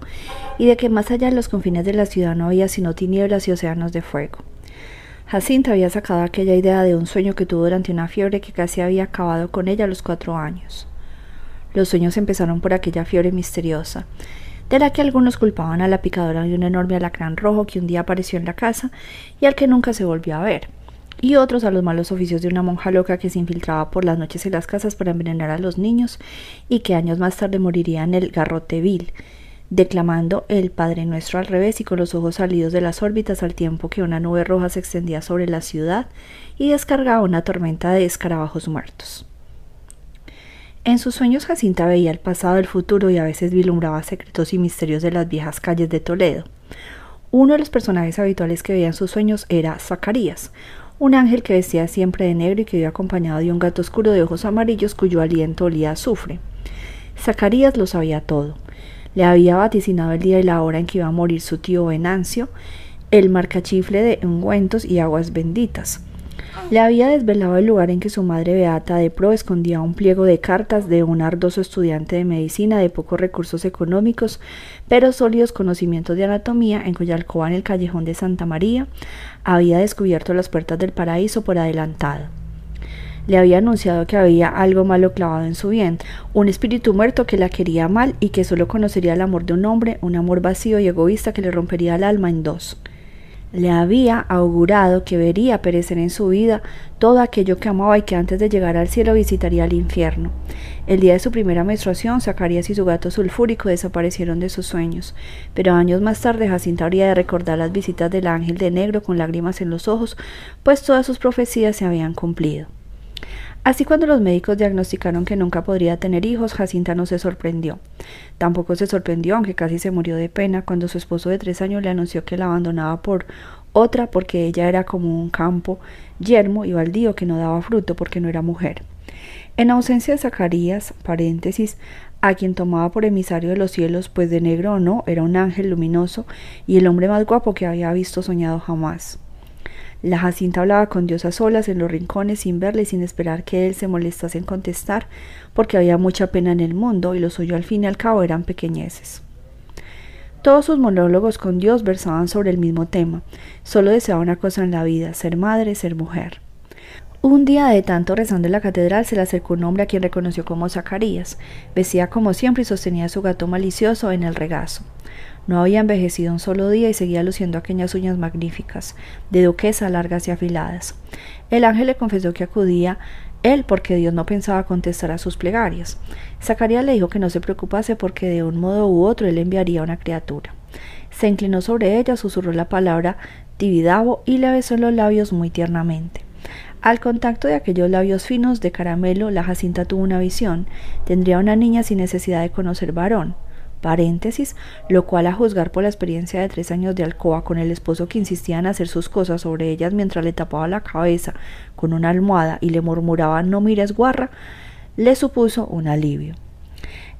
Speaker 1: y de que más allá de los confines de la ciudad no había sino tinieblas y océanos de fuego. Jacinta había sacado aquella idea de un sueño que tuvo durante una fiebre que casi había acabado con ella a los cuatro años. Los sueños empezaron por aquella fiebre misteriosa, de la que algunos culpaban a la picadora de un enorme alacrán rojo que un día apareció en la casa y al que nunca se volvió a ver, y otros a los malos oficios de una monja loca que se infiltraba por las noches en las casas para envenenar a los niños y que años más tarde moriría en el garrote vil, declamando el Padre Nuestro al revés y con los ojos salidos de las órbitas al tiempo que una nube roja se extendía sobre la ciudad y descargaba una tormenta de escarabajos muertos. En sus sueños Jacinta veía el pasado, el futuro y a veces vislumbraba secretos y misterios de las viejas calles de Toledo. Uno de los personajes habituales que veía en sus sueños era Zacarías, un ángel que vestía siempre de negro y que iba acompañado de un gato oscuro de ojos amarillos cuyo aliento olía a azufre. Zacarías lo sabía todo le había vaticinado el día y la hora en que iba a morir su tío Venancio, el marcachifle de ungüentos y aguas benditas. Le había desvelado el lugar en que su madre Beata de Pro escondía un pliego de cartas de un ardoso estudiante de medicina de pocos recursos económicos, pero sólidos conocimientos de anatomía, en cuya alcoba en el callejón de Santa María había descubierto las puertas del paraíso por adelantado le había anunciado que había algo malo clavado en su vientre, un espíritu muerto que la quería mal y que solo conocería el amor de un hombre, un amor vacío y egoísta que le rompería el alma en dos. Le había augurado que vería perecer en su vida todo aquello que amaba y que antes de llegar al cielo visitaría el infierno. El día de su primera menstruación, Zacarías y su gato sulfúrico desaparecieron de sus sueños, pero años más tarde Jacinta habría de recordar las visitas del ángel de negro con lágrimas en los ojos, pues todas sus profecías se habían cumplido. Así cuando los médicos diagnosticaron que nunca podría tener hijos, Jacinta no se sorprendió. Tampoco se sorprendió, aunque casi se murió de pena, cuando su esposo de tres años le anunció que la abandonaba por otra porque ella era como un campo yermo y baldío que no daba fruto porque no era mujer. En ausencia de Zacarías, paréntesis, a quien tomaba por emisario de los cielos, pues de negro o no, era un ángel luminoso y el hombre más guapo que había visto soñado jamás. La Jacinta hablaba con Dios a solas en los rincones sin verle y sin esperar que él se molestase en contestar, porque había mucha pena en el mundo y lo suyo al fin y al cabo eran pequeñeces. Todos sus monólogos con Dios versaban sobre el mismo tema. Solo deseaba una cosa en la vida, ser madre, ser mujer. Un día de tanto rezando en la catedral se le acercó un hombre a quien reconoció como Zacarías. Vestía como siempre y sostenía su gato malicioso en el regazo. No había envejecido un solo día y seguía luciendo aquellas uñas magníficas, de duquesa largas y afiladas. El ángel le confesó que acudía él porque Dios no pensaba contestar a sus plegarias. Zacarías le dijo que no se preocupase porque de un modo u otro él enviaría una criatura. Se inclinó sobre ella, susurró la palabra Tibidabo y le besó en los labios muy tiernamente. Al contacto de aquellos labios finos de caramelo, la Jacinta tuvo una visión. Tendría una niña sin necesidad de conocer varón paréntesis, lo cual a juzgar por la experiencia de tres años de alcoba con el esposo que insistía en hacer sus cosas sobre ellas mientras le tapaba la cabeza con una almohada y le murmuraba no mires guarra, le supuso un alivio.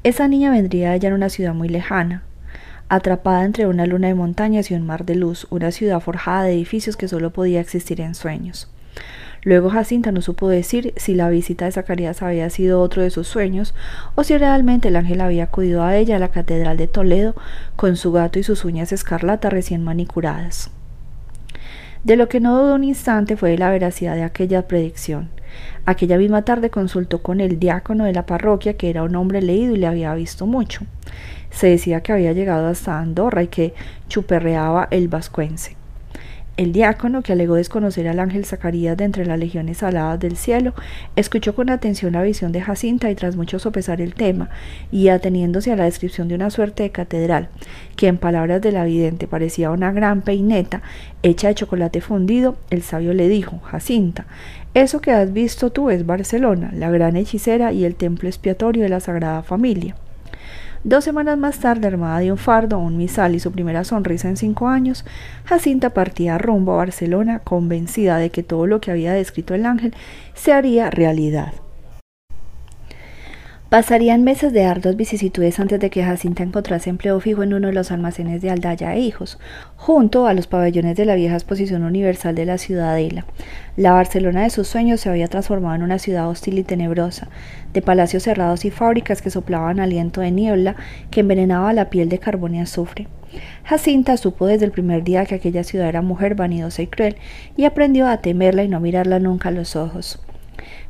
Speaker 1: Esa niña vendría ella en una ciudad muy lejana, atrapada entre una luna de montañas y un mar de luz, una ciudad forjada de edificios que solo podía existir en sueños. Luego Jacinta no supo decir si la visita de Zacarías había sido otro de sus sueños o si realmente el ángel había acudido a ella a la catedral de Toledo con su gato y sus uñas escarlata recién manicuradas. De lo que no dudó un instante fue de la veracidad de aquella predicción. Aquella misma tarde consultó con el diácono de la parroquia, que era un hombre leído y le había visto mucho. Se decía que había llegado hasta Andorra y que chuperreaba el vascuense. El diácono, que alegó desconocer al ángel Zacarías de entre las legiones aladas del cielo, escuchó con atención la visión de Jacinta y tras mucho sopesar el tema, y ateniéndose a la descripción de una suerte de catedral, que en palabras de la vidente parecía una gran peineta hecha de chocolate fundido, el sabio le dijo, Jacinta, eso que has visto tú es Barcelona, la gran hechicera y el templo expiatorio de la Sagrada Familia. Dos semanas más tarde, armada de un fardo, un misal y su primera sonrisa en cinco años, Jacinta partía rumbo a Barcelona convencida de que todo lo que había descrito el ángel se haría realidad. Pasarían meses de arduas vicisitudes antes de que Jacinta encontrase empleo fijo en uno de los almacenes de Aldaya e Hijos, junto a los pabellones de la vieja exposición universal de la Ciudadela. La Barcelona de sus sueños se había transformado en una ciudad hostil y tenebrosa, de palacios cerrados y fábricas que soplaban aliento de niebla que envenenaba la piel de carbón y azufre. Jacinta supo desde el primer día que aquella ciudad era mujer vanidosa y cruel, y aprendió a temerla y no mirarla nunca a los ojos.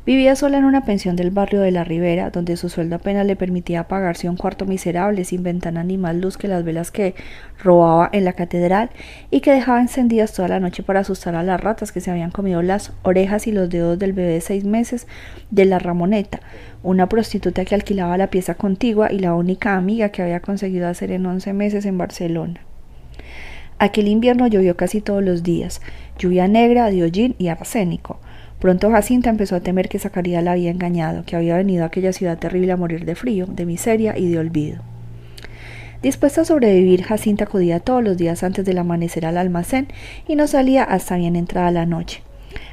Speaker 1: Vivía sola en una pensión del barrio de la Ribera, donde su sueldo apenas le permitía pagarse un cuarto miserable, sin ventana ni más luz que las velas que robaba en la catedral y que dejaba encendidas toda la noche para asustar a las ratas que se habían comido las orejas y los dedos del bebé de seis meses de la Ramoneta, una prostituta que alquilaba la pieza contigua y la única amiga que había conseguido hacer en once meses en Barcelona. Aquel invierno llovió casi todos los días, lluvia negra de y arsénico. Pronto Jacinta empezó a temer que Zacarías la había engañado, que había venido a aquella ciudad terrible a morir de frío, de miseria y de olvido. Dispuesta a sobrevivir, Jacinta acudía todos los días antes del amanecer al almacén y no salía hasta bien entrada la noche.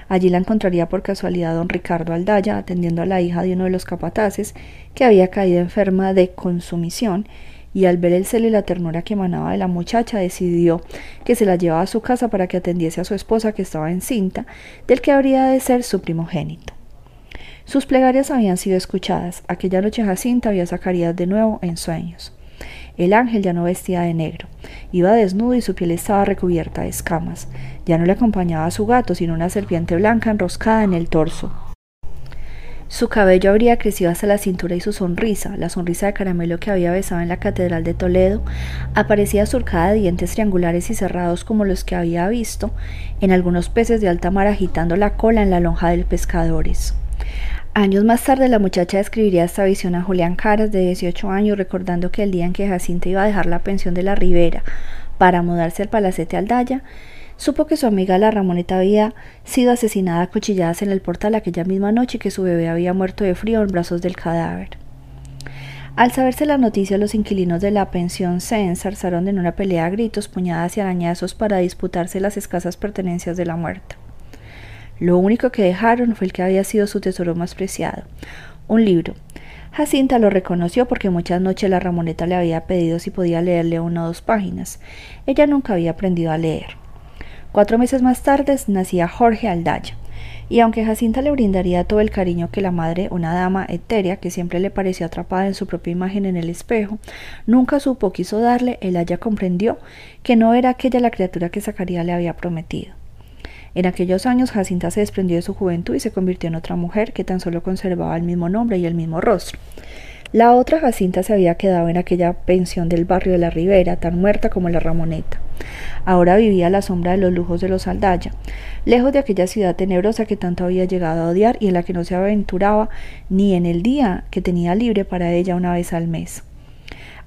Speaker 1: Allí la encontraría por casualidad don Ricardo Aldaya atendiendo a la hija de uno de los capataces que había caído enferma de consumición y al ver el celo y la ternura que emanaba de la muchacha decidió que se la llevaba a su casa para que atendiese a su esposa que estaba encinta, del que habría de ser su primogénito. Sus plegarias habían sido escuchadas. Aquella noche Jacinta vio a de nuevo en sueños. El ángel ya no vestía de negro. Iba desnudo y su piel estaba recubierta de escamas. Ya no le acompañaba a su gato, sino una serpiente blanca enroscada en el torso. Su cabello habría crecido hasta la cintura y su sonrisa, la sonrisa de caramelo que había besado en la Catedral de Toledo, aparecía surcada de dientes triangulares y cerrados como los que había visto en algunos peces de alta mar agitando la cola en la lonja de pescadores. Años más tarde la muchacha describiría esta visión a Julián Caras de 18 años recordando que el día en que Jacinta iba a dejar la pensión de la Ribera para mudarse al palacete Aldaya, Supo que su amiga la Ramoneta había sido asesinada a cuchilladas en el portal aquella misma noche y que su bebé había muerto de frío en brazos del cadáver. Al saberse la noticia, los inquilinos de la pensión se ensarzaron en una pelea a gritos, puñadas y arañazos para disputarse las escasas pertenencias de la muerta. Lo único que dejaron fue el que había sido su tesoro más preciado, un libro. Jacinta lo reconoció porque muchas noches la Ramoneta le había pedido si podía leerle una o dos páginas. Ella nunca había aprendido a leer. Cuatro meses más tarde nacía Jorge Aldaya, y aunque Jacinta le brindaría todo el cariño que la madre, una dama etérea que siempre le pareció atrapada en su propia imagen en el espejo, nunca supo quiso darle, el Haya comprendió que no era aquella la criatura que Zacarías le había prometido. En aquellos años Jacinta se desprendió de su juventud y se convirtió en otra mujer que tan solo conservaba el mismo nombre y el mismo rostro. La otra Jacinta se había quedado en aquella pensión del barrio de la Ribera, tan muerta como la Ramoneta. Ahora vivía a la sombra de los lujos de los Aldaya, lejos de aquella ciudad tenebrosa que tanto había llegado a odiar y en la que no se aventuraba ni en el día que tenía libre para ella una vez al mes.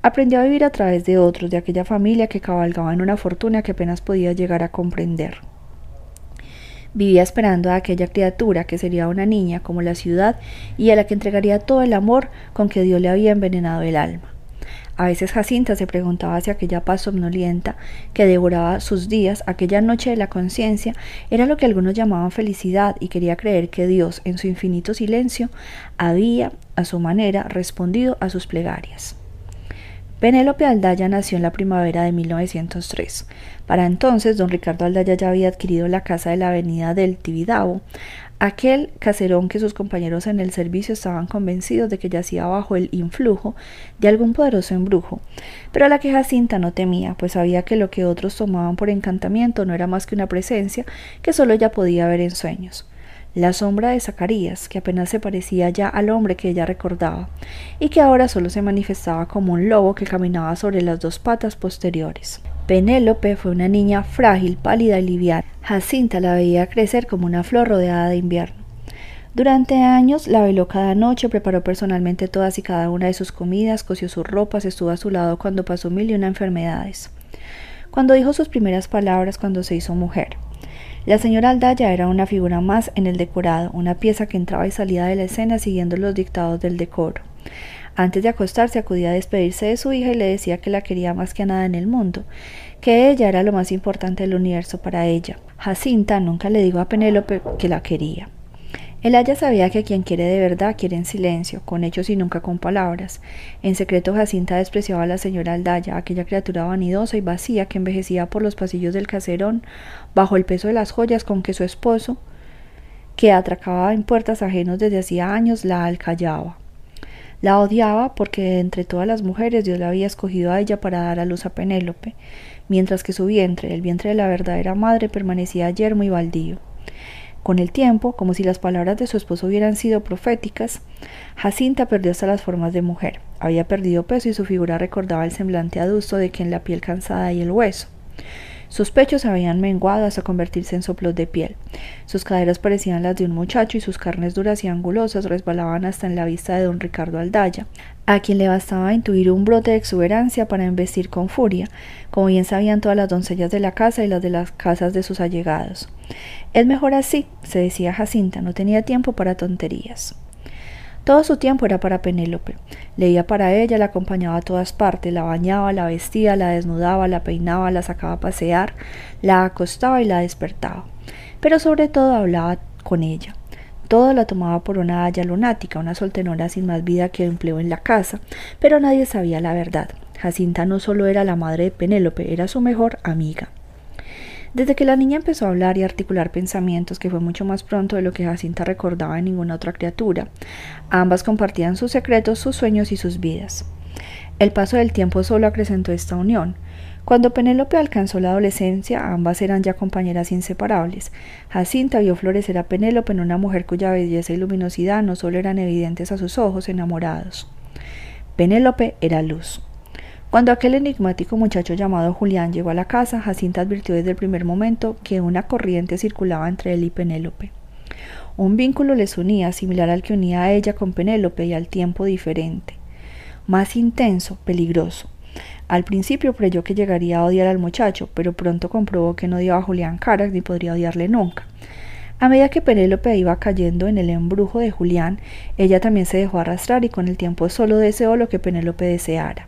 Speaker 1: Aprendió a vivir a través de otros, de aquella familia que cabalgaba en una fortuna que apenas podía llegar a comprender. Vivía esperando a aquella criatura que sería una niña como la ciudad y a la que entregaría todo el amor con que Dios le había envenenado el alma. A veces Jacinta se preguntaba si aquella paz somnolienta que devoraba sus días, aquella noche de la conciencia, era lo que algunos llamaban felicidad y quería creer que Dios, en su infinito silencio, había, a su manera, respondido a sus plegarias. Penélope Aldaya nació en la primavera de 1903. Para entonces, don Ricardo Aldaya ya había adquirido la casa de la avenida del Tibidabo, aquel caserón que sus compañeros en el servicio estaban convencidos de que yacía bajo el influjo de algún poderoso embrujo, pero a la que Jacinta no temía, pues sabía que lo que otros tomaban por encantamiento no era más que una presencia que solo ella podía ver en sueños la sombra de Zacarías, que apenas se parecía ya al hombre que ella recordaba, y que ahora solo se manifestaba como un lobo que caminaba sobre las dos patas posteriores. Penélope fue una niña frágil, pálida y liviana. Jacinta la veía crecer como una flor rodeada de invierno. Durante años la veló cada noche, preparó personalmente todas y cada una de sus comidas, cosió sus ropas, estuvo a su lado cuando pasó mil y una enfermedades. Cuando dijo sus primeras palabras cuando se hizo mujer. La señora Aldaya era una figura más en el decorado, una pieza que entraba y salía de la escena siguiendo los dictados del decoro. Antes de acostarse acudía a despedirse de su hija y le decía que la quería más que nada en el mundo, que ella era lo más importante del universo para ella. Jacinta nunca le dijo a Penélope que la quería. El Aya sabía que quien quiere de verdad quiere en silencio, con hechos y nunca con palabras. En secreto Jacinta despreciaba a la señora Aldaya, aquella criatura vanidosa y vacía que envejecía por los pasillos del caserón bajo el peso de las joyas con que su esposo, que atracaba en puertas ajenos desde hacía años, la alcallaba. La odiaba porque entre todas las mujeres Dios la había escogido a ella para dar a luz a Penélope, mientras que su vientre, el vientre de la verdadera madre, permanecía yermo y baldío. Con el tiempo, como si las palabras de su esposo hubieran sido proféticas, Jacinta perdió hasta las formas de mujer. Había perdido peso y su figura recordaba el semblante adusto de quien la piel cansada y el hueso. Sus pechos habían menguado hasta convertirse en soplos de piel. Sus caderas parecían las de un muchacho y sus carnes duras y angulosas resbalaban hasta en la vista de don Ricardo Aldaya, a quien le bastaba intuir un brote de exuberancia para embestir con furia, como bien sabían todas las doncellas de la casa y las de las casas de sus allegados. Es mejor así, se decía Jacinta, no tenía tiempo para tonterías. Todo su tiempo era para Penélope. Leía para ella, la acompañaba a todas partes, la bañaba, la vestía, la desnudaba, la peinaba, la sacaba a pasear, la acostaba y la despertaba. Pero sobre todo hablaba con ella. Todo la tomaba por una haya lunática, una soltenora sin más vida que empleo en la casa, pero nadie sabía la verdad. Jacinta no solo era la madre de Penélope, era su mejor amiga. Desde que la niña empezó a hablar y articular pensamientos, que fue mucho más pronto de lo que Jacinta recordaba de ninguna otra criatura, ambas compartían sus secretos, sus sueños y sus vidas. El paso del tiempo solo acrecentó esta unión. Cuando Penélope alcanzó la adolescencia, ambas eran ya compañeras inseparables. Jacinta vio florecer a Penélope en una mujer cuya belleza y luminosidad no solo eran evidentes a sus ojos enamorados. Penélope era luz. Cuando aquel enigmático muchacho llamado Julián llegó a la casa, Jacinta advirtió desde el primer momento que una corriente circulaba entre él y Penélope. Un vínculo les unía, similar al que unía a ella con Penélope y al tiempo diferente. Más intenso, peligroso. Al principio creyó que llegaría a odiar al muchacho, pero pronto comprobó que no odiaba a Julián Carax ni podría odiarle nunca. A medida que Penélope iba cayendo en el embrujo de Julián, ella también se dejó arrastrar y con el tiempo solo deseó lo que Penélope deseara.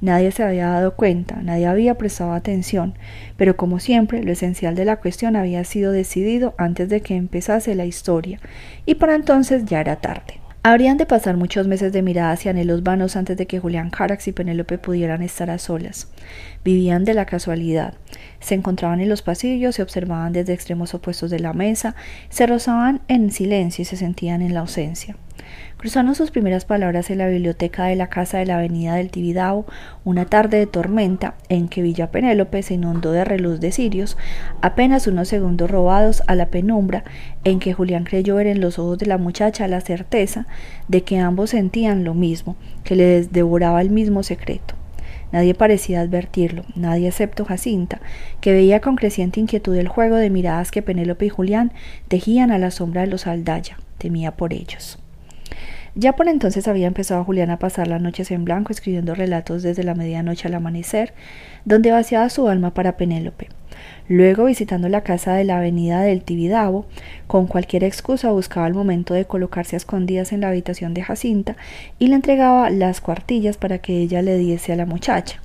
Speaker 1: Nadie se había dado cuenta, nadie había prestado atención, pero como siempre, lo esencial de la cuestión había sido decidido antes de que empezase la historia, y para entonces ya era tarde. Habrían de pasar muchos meses de miradas y anhelos vanos antes de que Julián Carax y Penélope pudieran estar a solas. Vivían de la casualidad. Se encontraban en los pasillos, se observaban desde extremos opuestos de la mesa, se rozaban en silencio y se sentían en la ausencia. Cruzaron sus primeras palabras en la biblioteca de la casa de la avenida del Tibidabo una tarde de tormenta en que Villa Penélope se inundó de reluz de cirios, apenas unos segundos robados a la penumbra en que Julián creyó ver en los ojos de la muchacha la certeza de que ambos sentían lo mismo, que les devoraba el mismo secreto. Nadie parecía advertirlo, nadie excepto Jacinta, que veía con creciente inquietud el juego de miradas que Penélope y Julián tejían a la sombra de los Aldaya. Temía por ellos. Ya por entonces había empezado Julián a pasar las noches en blanco escribiendo relatos desde la medianoche al amanecer, donde vaciaba su alma para Penélope. Luego, visitando la casa de la avenida del Tibidabo, con cualquier excusa buscaba el momento de colocarse a escondidas en la habitación de Jacinta y le entregaba las cuartillas para que ella le diese a la muchacha.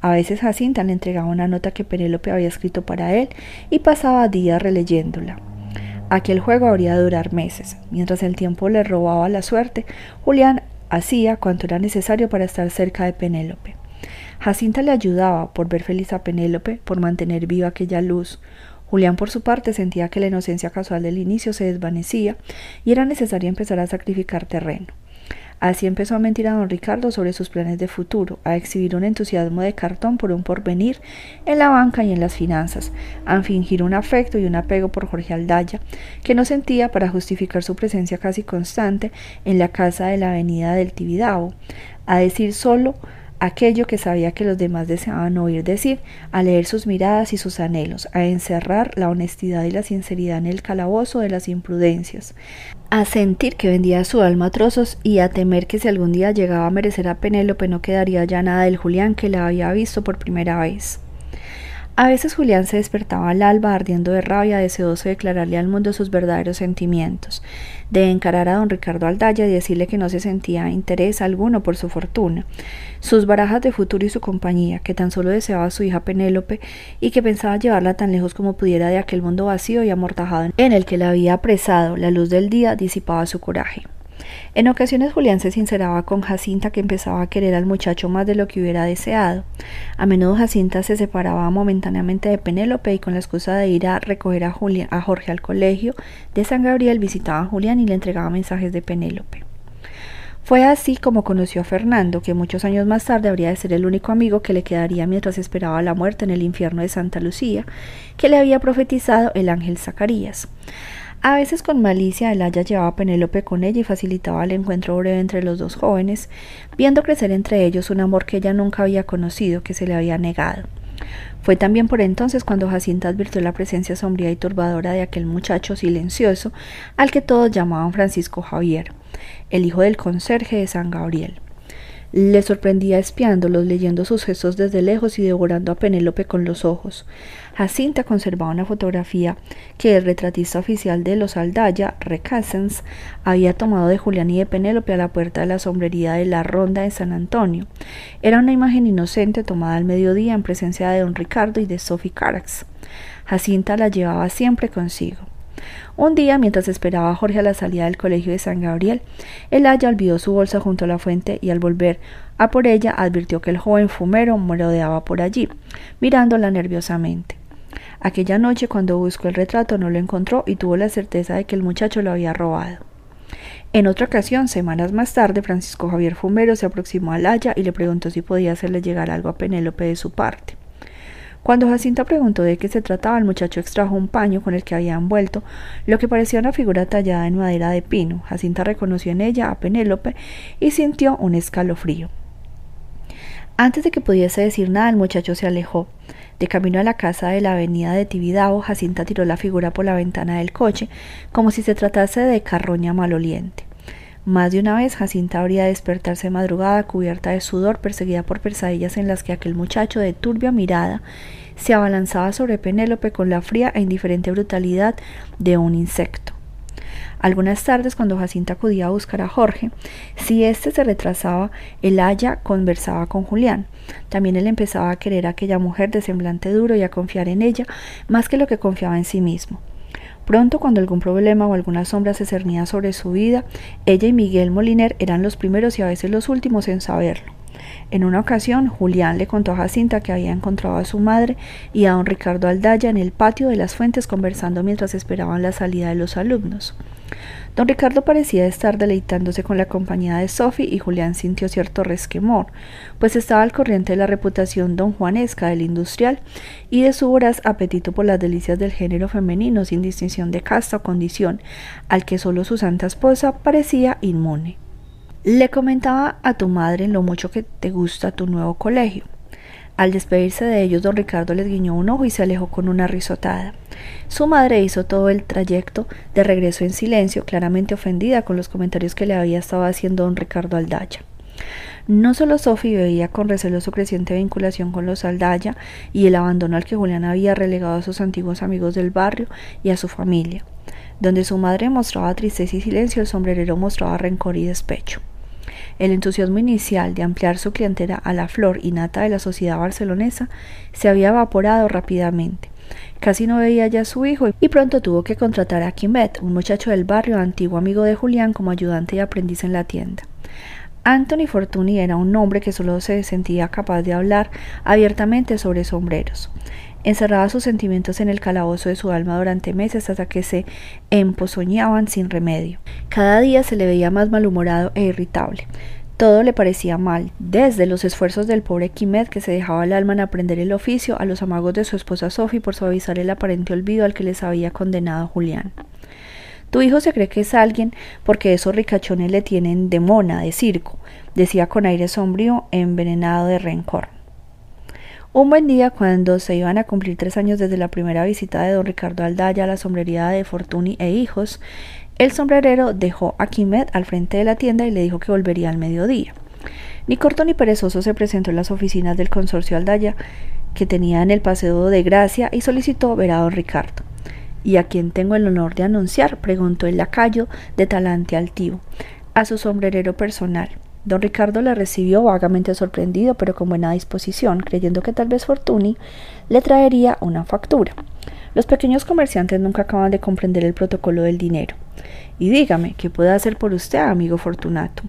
Speaker 1: A veces Jacinta le entregaba una nota que Penélope había escrito para él y pasaba días releyéndola. Aquel juego habría de durar meses. Mientras el tiempo le robaba la suerte, Julián hacía cuanto era necesario para estar cerca de Penélope. Jacinta le ayudaba por ver feliz a Penélope, por mantener viva aquella luz. Julián, por su parte, sentía que la inocencia casual del inicio se desvanecía y era necesario empezar a sacrificar terreno. Así empezó a mentir a don Ricardo sobre sus planes de futuro, a exhibir un entusiasmo de cartón por un porvenir en la banca y en las finanzas, a fingir un afecto y un apego por Jorge Aldaya, que no sentía para justificar su presencia casi constante en la casa de la avenida del Tibidabo, a decir solo aquello que sabía que los demás deseaban oír decir, a leer sus miradas y sus anhelos, a encerrar la honestidad y la sinceridad en el calabozo de las imprudencias, a sentir que vendía su alma a trozos y a temer que si algún día llegaba a merecer a Penélope no quedaría ya nada del Julián que la había visto por primera vez. A veces Julián se despertaba al alba ardiendo de rabia, deseoso de declararle al mundo sus verdaderos sentimientos, de encarar a don Ricardo Aldaya y decirle que no se sentía interés alguno por su fortuna, sus barajas de futuro y su compañía, que tan solo deseaba a su hija Penélope y que pensaba llevarla tan lejos como pudiera de aquel mundo vacío y amortajado en el que la había apresado, la luz del día disipaba su coraje. En ocasiones Julián se sinceraba con Jacinta que empezaba a querer al muchacho más de lo que hubiera deseado. A menudo Jacinta se separaba momentáneamente de Penélope y con la excusa de ir a recoger a, a Jorge al colegio de San Gabriel visitaba a Julián y le entregaba mensajes de Penélope. Fue así como conoció a Fernando, que muchos años más tarde habría de ser el único amigo que le quedaría mientras esperaba la muerte en el infierno de Santa Lucía, que le había profetizado el ángel Zacarías. A veces con malicia el haya llevaba a Penélope con ella y facilitaba el encuentro breve entre los dos jóvenes, viendo crecer entre ellos un amor que ella nunca había conocido, que se le había negado. Fue también por entonces cuando Jacinta advirtió la presencia sombría y turbadora de aquel muchacho silencioso al que todos llamaban Francisco Javier, el hijo del conserje de San Gabriel. Le sorprendía espiándolos, leyendo sus gestos desde lejos y devorando a Penélope con los ojos. Jacinta conservaba una fotografía que el retratista oficial de los Aldaya, Recassens, había tomado de Julián y de Penélope a la puerta de la sombrería de la Ronda de San Antonio. Era una imagen inocente tomada al mediodía en presencia de don Ricardo y de Sophie Carax. Jacinta la llevaba siempre consigo. Un día, mientras esperaba a Jorge a la salida del colegio de San Gabriel, el Aya olvidó su bolsa junto a la fuente y al volver a por ella advirtió que el joven fumero merodeaba por allí, mirándola nerviosamente. Aquella noche, cuando buscó el retrato, no lo encontró y tuvo la certeza de que el muchacho lo había robado. En otra ocasión, semanas más tarde, Francisco Javier Fumero se aproximó al Haya y le preguntó si podía hacerle llegar algo a Penélope de su parte. Cuando Jacinta preguntó de qué se trataba, el muchacho extrajo un paño con el que había envuelto lo que parecía una figura tallada en madera de pino. Jacinta reconoció en ella a Penélope y sintió un escalofrío. Antes de que pudiese decir nada, el muchacho se alejó. De camino a la casa de la avenida de Tibidabo, Jacinta tiró la figura por la ventana del coche, como si se tratase de carroña maloliente. Más de una vez Jacinta habría despertarse madrugada cubierta de sudor, perseguida por pesadillas en las que aquel muchacho de turbia mirada se abalanzaba sobre Penélope con la fría e indiferente brutalidad de un insecto. Algunas tardes, cuando Jacinta acudía a buscar a Jorge, si éste se retrasaba, el Haya conversaba con Julián. También él empezaba a querer a aquella mujer de semblante duro y a confiar en ella más que lo que confiaba en sí mismo. Pronto, cuando algún problema o alguna sombra se cernía sobre su vida, ella y Miguel Moliner eran los primeros y a veces los últimos en saberlo. En una ocasión, Julián le contó a Jacinta que había encontrado a su madre y a don Ricardo Aldaya en el patio de las fuentes conversando mientras esperaban la salida de los alumnos. Don Ricardo parecía estar deleitándose con la compañía de Sophie y Julián sintió cierto resquemor, pues estaba al corriente de la reputación don Juanesca del industrial y de su voraz apetito por las delicias del género femenino sin distinción de casta o condición, al que solo su santa esposa parecía inmune. Le comentaba a tu madre lo mucho que te gusta tu nuevo colegio. Al despedirse de ellos, don Ricardo les guiñó un ojo y se alejó con una risotada. Su madre hizo todo el trayecto de regreso en silencio, claramente ofendida con los comentarios que le había estado haciendo don Ricardo Aldaya. No solo Sophie veía con recelo su creciente vinculación con los Aldaya y el abandono al que Julián había relegado a sus antiguos amigos del barrio y a su familia. Donde su madre mostraba tristeza y silencio, el sombrerero mostraba rencor y despecho. El entusiasmo inicial de ampliar su clientela a la flor y nata de la sociedad barcelonesa se había evaporado rápidamente. Casi no veía ya a su hijo y pronto tuvo que contratar a Kimet, un muchacho del barrio antiguo amigo de Julián, como ayudante y aprendiz en la tienda. Anthony Fortuny era un hombre que solo se sentía capaz de hablar abiertamente sobre sombreros. Encerraba sus sentimientos en el calabozo de su alma durante meses hasta que se empozoñaban sin remedio. Cada día se le veía más malhumorado e irritable. Todo le parecía mal, desde los esfuerzos del pobre Quimet que se dejaba el alma en aprender el oficio, a los amagos de su esposa Sophie por suavizar el aparente olvido al que les había condenado Julián. Tu hijo se cree que es alguien porque esos ricachones le tienen de mona, de circo, decía con aire sombrío, envenenado de rencor. Un buen día, cuando se iban a cumplir tres años desde la primera visita de don Ricardo Aldaya a la sombrería de Fortuny e hijos, el sombrerero dejó a Quimet al frente de la tienda y le dijo que volvería al mediodía. Ni corto ni perezoso se presentó en las oficinas del consorcio Aldaya, que tenía en el Paseo de Gracia, y solicitó ver a don Ricardo. ¿Y a quién tengo el honor de anunciar? preguntó el lacayo de talante altivo. A su sombrerero personal. Don Ricardo le recibió vagamente sorprendido, pero con buena disposición, creyendo que tal vez Fortuny le traería una factura. Los pequeños comerciantes nunca acaban de comprender el protocolo del dinero. Y dígame, ¿qué puede hacer por usted, amigo Fortunato?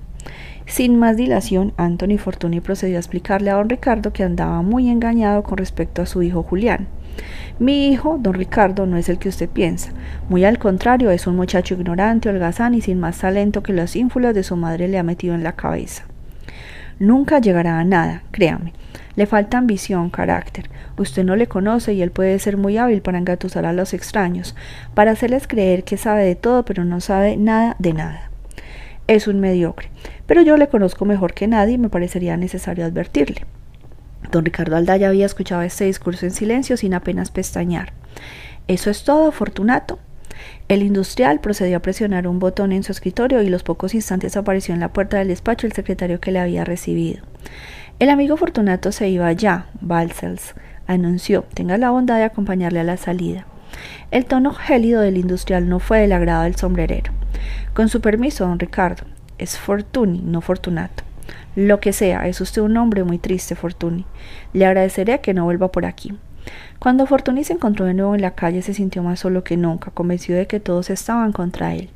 Speaker 1: Sin más dilación, Anthony Fortuny procedió a explicarle a don Ricardo que andaba muy engañado con respecto a su hijo Julián. Mi hijo, don Ricardo, no es el que usted piensa. Muy al contrario, es un muchacho ignorante, holgazán y sin más talento que las ínfulas de su madre le ha metido en la cabeza. Nunca llegará a nada, créame. Le falta ambición, carácter. Usted no le conoce y él puede ser muy hábil para engatusar a los extraños, para hacerles creer que sabe de todo pero no sabe nada de nada. Es un mediocre, pero yo le conozco mejor que nadie y me parecería necesario advertirle. Don Ricardo Aldaya había escuchado este discurso en silencio sin apenas pestañear. ¿Eso es todo, Fortunato? El industrial procedió a presionar un botón en su escritorio y los pocos instantes apareció en la puerta del despacho el secretario que le había recibido. El amigo Fortunato se iba ya, Balsels, anunció. Tenga la bondad de acompañarle a la salida. El tono gélido del industrial no fue del agrado del sombrerero. Con su permiso, don Ricardo. Es Fortuny, no Fortunato. Lo que sea, es usted un hombre muy triste, Fortuny. Le agradeceré que no vuelva por aquí. Cuando Fortuny se encontró de nuevo en la calle se sintió más solo que nunca, convencido de que todos estaban contra él.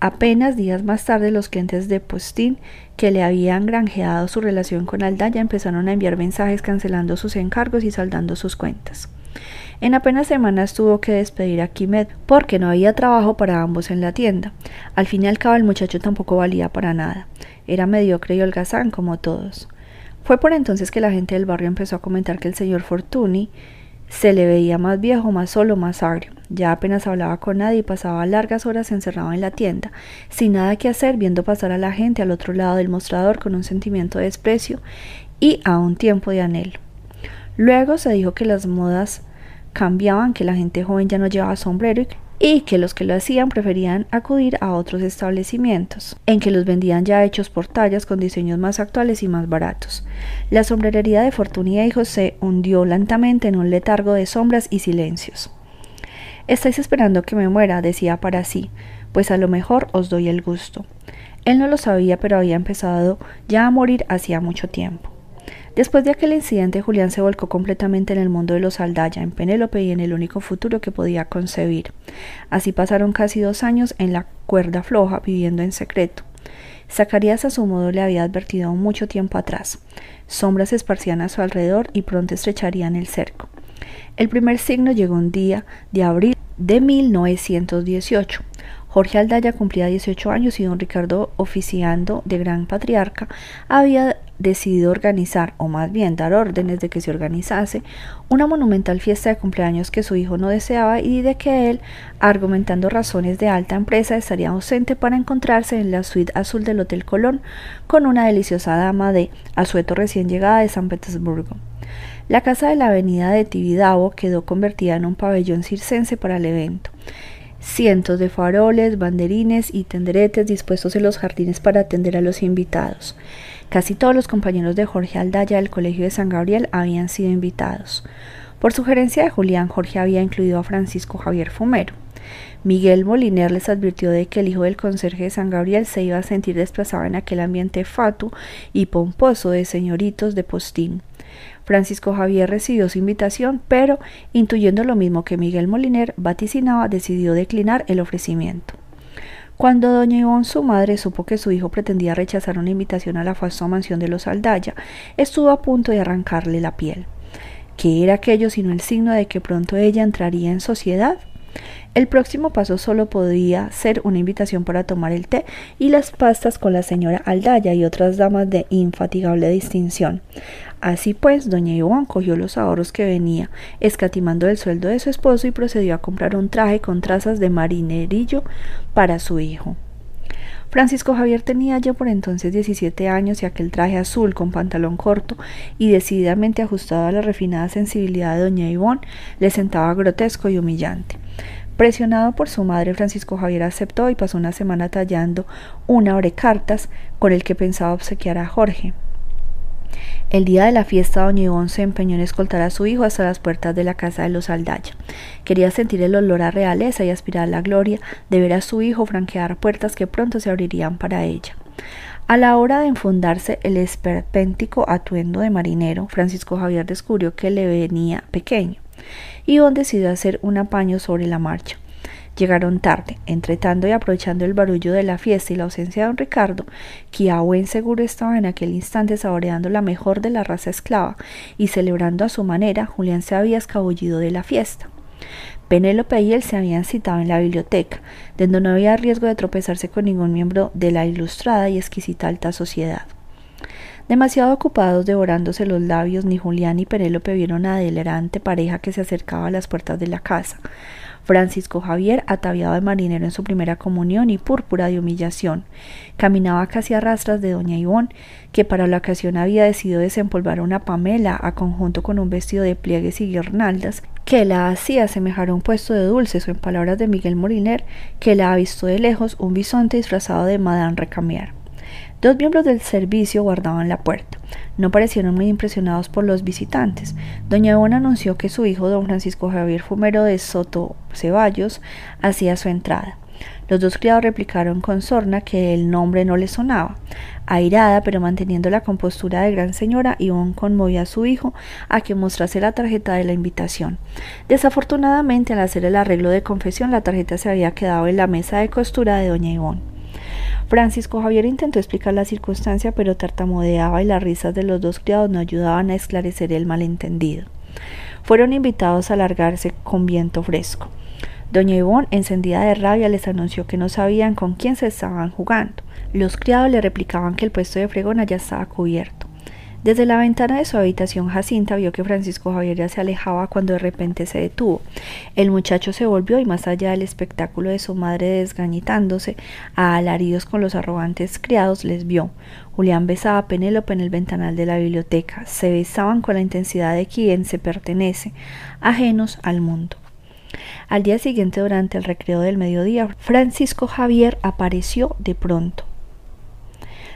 Speaker 1: Apenas días más tarde los clientes de Postín que le habían granjeado su relación con Aldaya empezaron a enviar mensajes cancelando sus encargos y saldando sus cuentas. En apenas semanas tuvo que despedir a Kimet porque no había trabajo para ambos en la tienda. Al fin y al cabo el muchacho tampoco valía para nada. Era mediocre y holgazán como todos. Fue por entonces que la gente del barrio empezó a comentar que el señor Fortuny se le veía más viejo, más solo, más agrio. Ya apenas hablaba con nadie y pasaba largas horas encerrado en la tienda, sin nada que hacer, viendo pasar a la gente al otro lado del mostrador con un sentimiento de desprecio y a un tiempo de anhelo. Luego se dijo que las modas cambiaban, que la gente joven ya no llevaba sombrero y que los que lo hacían preferían acudir a otros establecimientos, en que los vendían ya hechos por tallas con diseños más actuales y más baratos. La sombrerería de Fortuny e Hijos se hundió lentamente en un letargo de sombras y silencios. Estáis esperando que me muera, decía para sí, pues a lo mejor os doy el gusto. Él no lo sabía, pero había empezado ya a morir hacía mucho tiempo. Después de aquel incidente, Julián se volcó completamente en el mundo de los Aldaya, en Penélope y en el único futuro que podía concebir. Así pasaron casi dos años en la cuerda floja, viviendo en secreto. Zacarías a su modo le había advertido mucho tiempo atrás. Sombras se esparcían a su alrededor y pronto estrecharían el cerco. El primer signo llegó un día de abril de 1918. Jorge Aldaya cumplía 18 años y don Ricardo, oficiando de gran patriarca, había decidido organizar, o más bien dar órdenes de que se organizase, una monumental fiesta de cumpleaños que su hijo no deseaba y de que él, argumentando razones de alta empresa, estaría ausente para encontrarse en la suite azul del Hotel Colón con una deliciosa dama de asueto recién llegada de San Petersburgo. La casa de la avenida de Tibidabo quedó convertida en un pabellón circense para el evento. Cientos de faroles, banderines y tenderetes dispuestos en los jardines para atender a los invitados. Casi todos los compañeros de Jorge Aldaya del Colegio de San Gabriel habían sido invitados. Por sugerencia de Julián, Jorge había incluido a Francisco Javier Fumero. Miguel Moliner les advirtió de que el hijo del conserje de San Gabriel se iba a sentir desplazado en aquel ambiente fatu y pomposo de señoritos de postín. Francisco Javier recibió su invitación, pero, intuyendo lo mismo que Miguel Moliner vaticinaba, decidió declinar el ofrecimiento. Cuando doña Ivonne, su madre, supo que su hijo pretendía rechazar una invitación a la famosa mansión de los Aldaya, estuvo a punto de arrancarle la piel. ¿Qué era aquello sino el signo de que pronto ella entraría en sociedad? El próximo paso solo podía ser una invitación para tomar el té y las pastas con la señora Aldaya y otras damas de infatigable distinción. Así pues, doña Ivonne cogió los ahorros que venía, escatimando el sueldo de su esposo y procedió a comprar un traje con trazas de marinerillo para su hijo. Francisco Javier tenía ya por entonces 17 años y aquel traje azul con pantalón corto y decididamente ajustado a la refinada sensibilidad de doña Ivonne le sentaba grotesco y humillante. Presionado por su madre, Francisco Javier aceptó y pasó una semana tallando un cartas con el que pensaba obsequiar a Jorge. El día de la fiesta, doña Ivonne se empeñó en escoltar a su hijo hasta las puertas de la casa de los Aldaya. Quería sentir el olor a realeza y aspirar a la gloria de ver a su hijo franquear puertas que pronto se abrirían para ella. A la hora de enfundarse el esperpéntico atuendo de marinero, Francisco Javier descubrió que le venía pequeño. Ivonne decidió hacer un apaño sobre la marcha. Llegaron tarde, entretando y aprovechando el barullo de la fiesta y la ausencia de don Ricardo, que a buen seguro estaba en aquel instante saboreando la mejor de la raza esclava, y celebrando a su manera, Julián se había escabullido de la fiesta. Penélope y él se habían citado en la biblioteca, donde no había riesgo de tropezarse con ningún miembro de la ilustrada y exquisita alta sociedad. Demasiado ocupados devorándose los labios, ni Julián ni Penélope vieron a delirante pareja que se acercaba a las puertas de la casa. Francisco Javier, ataviado de marinero en su primera comunión y púrpura de humillación, caminaba casi a rastras de doña Ivón, que para la ocasión había decidido desempolvar una pamela a conjunto con un vestido de pliegues y guirnaldas que la hacía asemejar a un puesto de dulces o en palabras de Miguel Moriner, que la ha visto de lejos un bisonte disfrazado de Madame Recamier. Dos miembros del servicio guardaban la puerta. No parecieron muy impresionados por los visitantes. Doña Ivonne anunció que su hijo, don Francisco Javier Fumero de Soto Ceballos, hacía su entrada. Los dos criados replicaron con sorna que el nombre no le sonaba. Airada, pero manteniendo la compostura de gran señora, Ivonne conmovió a su hijo a que mostrase la tarjeta de la invitación. Desafortunadamente, al hacer el arreglo de confesión, la tarjeta se había quedado en la mesa de costura de doña Ivonne. Francisco Javier intentó explicar la circunstancia, pero tartamudeaba y las risas de los dos criados no ayudaban a esclarecer el malentendido. Fueron invitados a largarse con viento fresco. Doña Ivonne, encendida de rabia, les anunció que no sabían con quién se estaban jugando. Los criados le replicaban que el puesto de fregona ya estaba cubierto. Desde la ventana de su habitación, Jacinta vio que Francisco Javier ya se alejaba cuando de repente se detuvo. El muchacho se volvió y más allá del espectáculo de su madre desgañitándose a alaridos con los arrogantes criados, les vio. Julián besaba a Penélope en el ventanal de la biblioteca. Se besaban con la intensidad de quien se pertenece, ajenos al mundo. Al día siguiente, durante el recreo del mediodía, Francisco Javier apareció de pronto.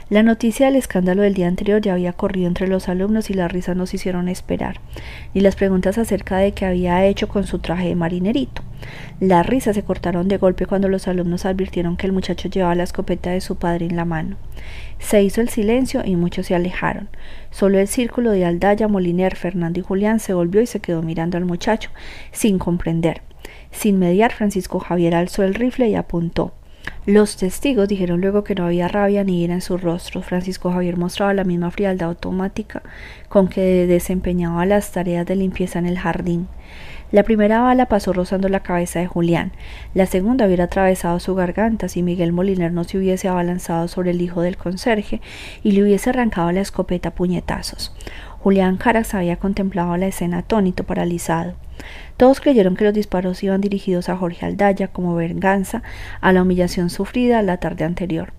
Speaker 1: La noticia del escándalo del día anterior ya había corrido entre los alumnos y las risas nos hicieron esperar, y las preguntas acerca de qué había hecho con su traje de marinerito. Las risas se cortaron de golpe cuando los alumnos advirtieron que el muchacho llevaba la escopeta de su padre en la mano. Se hizo el silencio y muchos se alejaron. Solo el círculo de Aldaya, Moliner, Fernando y Julián se volvió y se quedó mirando al muchacho, sin comprender. Sin mediar, Francisco Javier alzó el rifle y apuntó. Los testigos dijeron luego que no había rabia ni ira en sus rostros. Francisco Javier mostraba la misma frialdad automática con que desempeñaba las tareas de limpieza en el jardín. La primera bala pasó rozando la cabeza de Julián, la segunda hubiera atravesado su garganta si Miguel Moliner no se hubiese abalanzado sobre el hijo del conserje y le hubiese arrancado la escopeta a puñetazos. Julián Caras había contemplado la escena atónito, paralizado. Todos creyeron que los disparos iban dirigidos a Jorge Aldaya como venganza a la humillación sufrida la tarde anterior.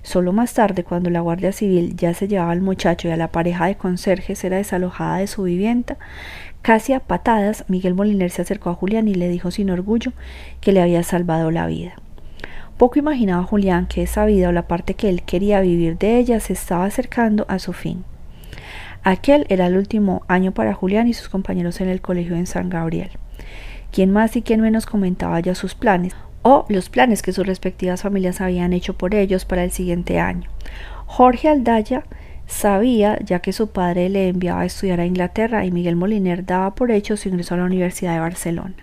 Speaker 1: Solo más tarde, cuando la Guardia Civil ya se llevaba al muchacho y a la pareja de conserjes era desalojada de su vivienda, casi a patadas, Miguel Moliner se acercó a Julián y le dijo sin orgullo que le había salvado la vida. Poco imaginaba Julián que esa vida o la parte que él quería vivir de ella se estaba acercando a su fin. Aquel era el último año para Julián y sus compañeros en el colegio en San Gabriel. ¿Quién más y quién menos comentaba ya sus planes? o los planes que sus respectivas familias habían hecho por ellos para el siguiente año. Jorge Aldaya sabía, ya que su padre le enviaba a estudiar a Inglaterra y Miguel Moliner daba por hecho su ingreso a la Universidad de Barcelona.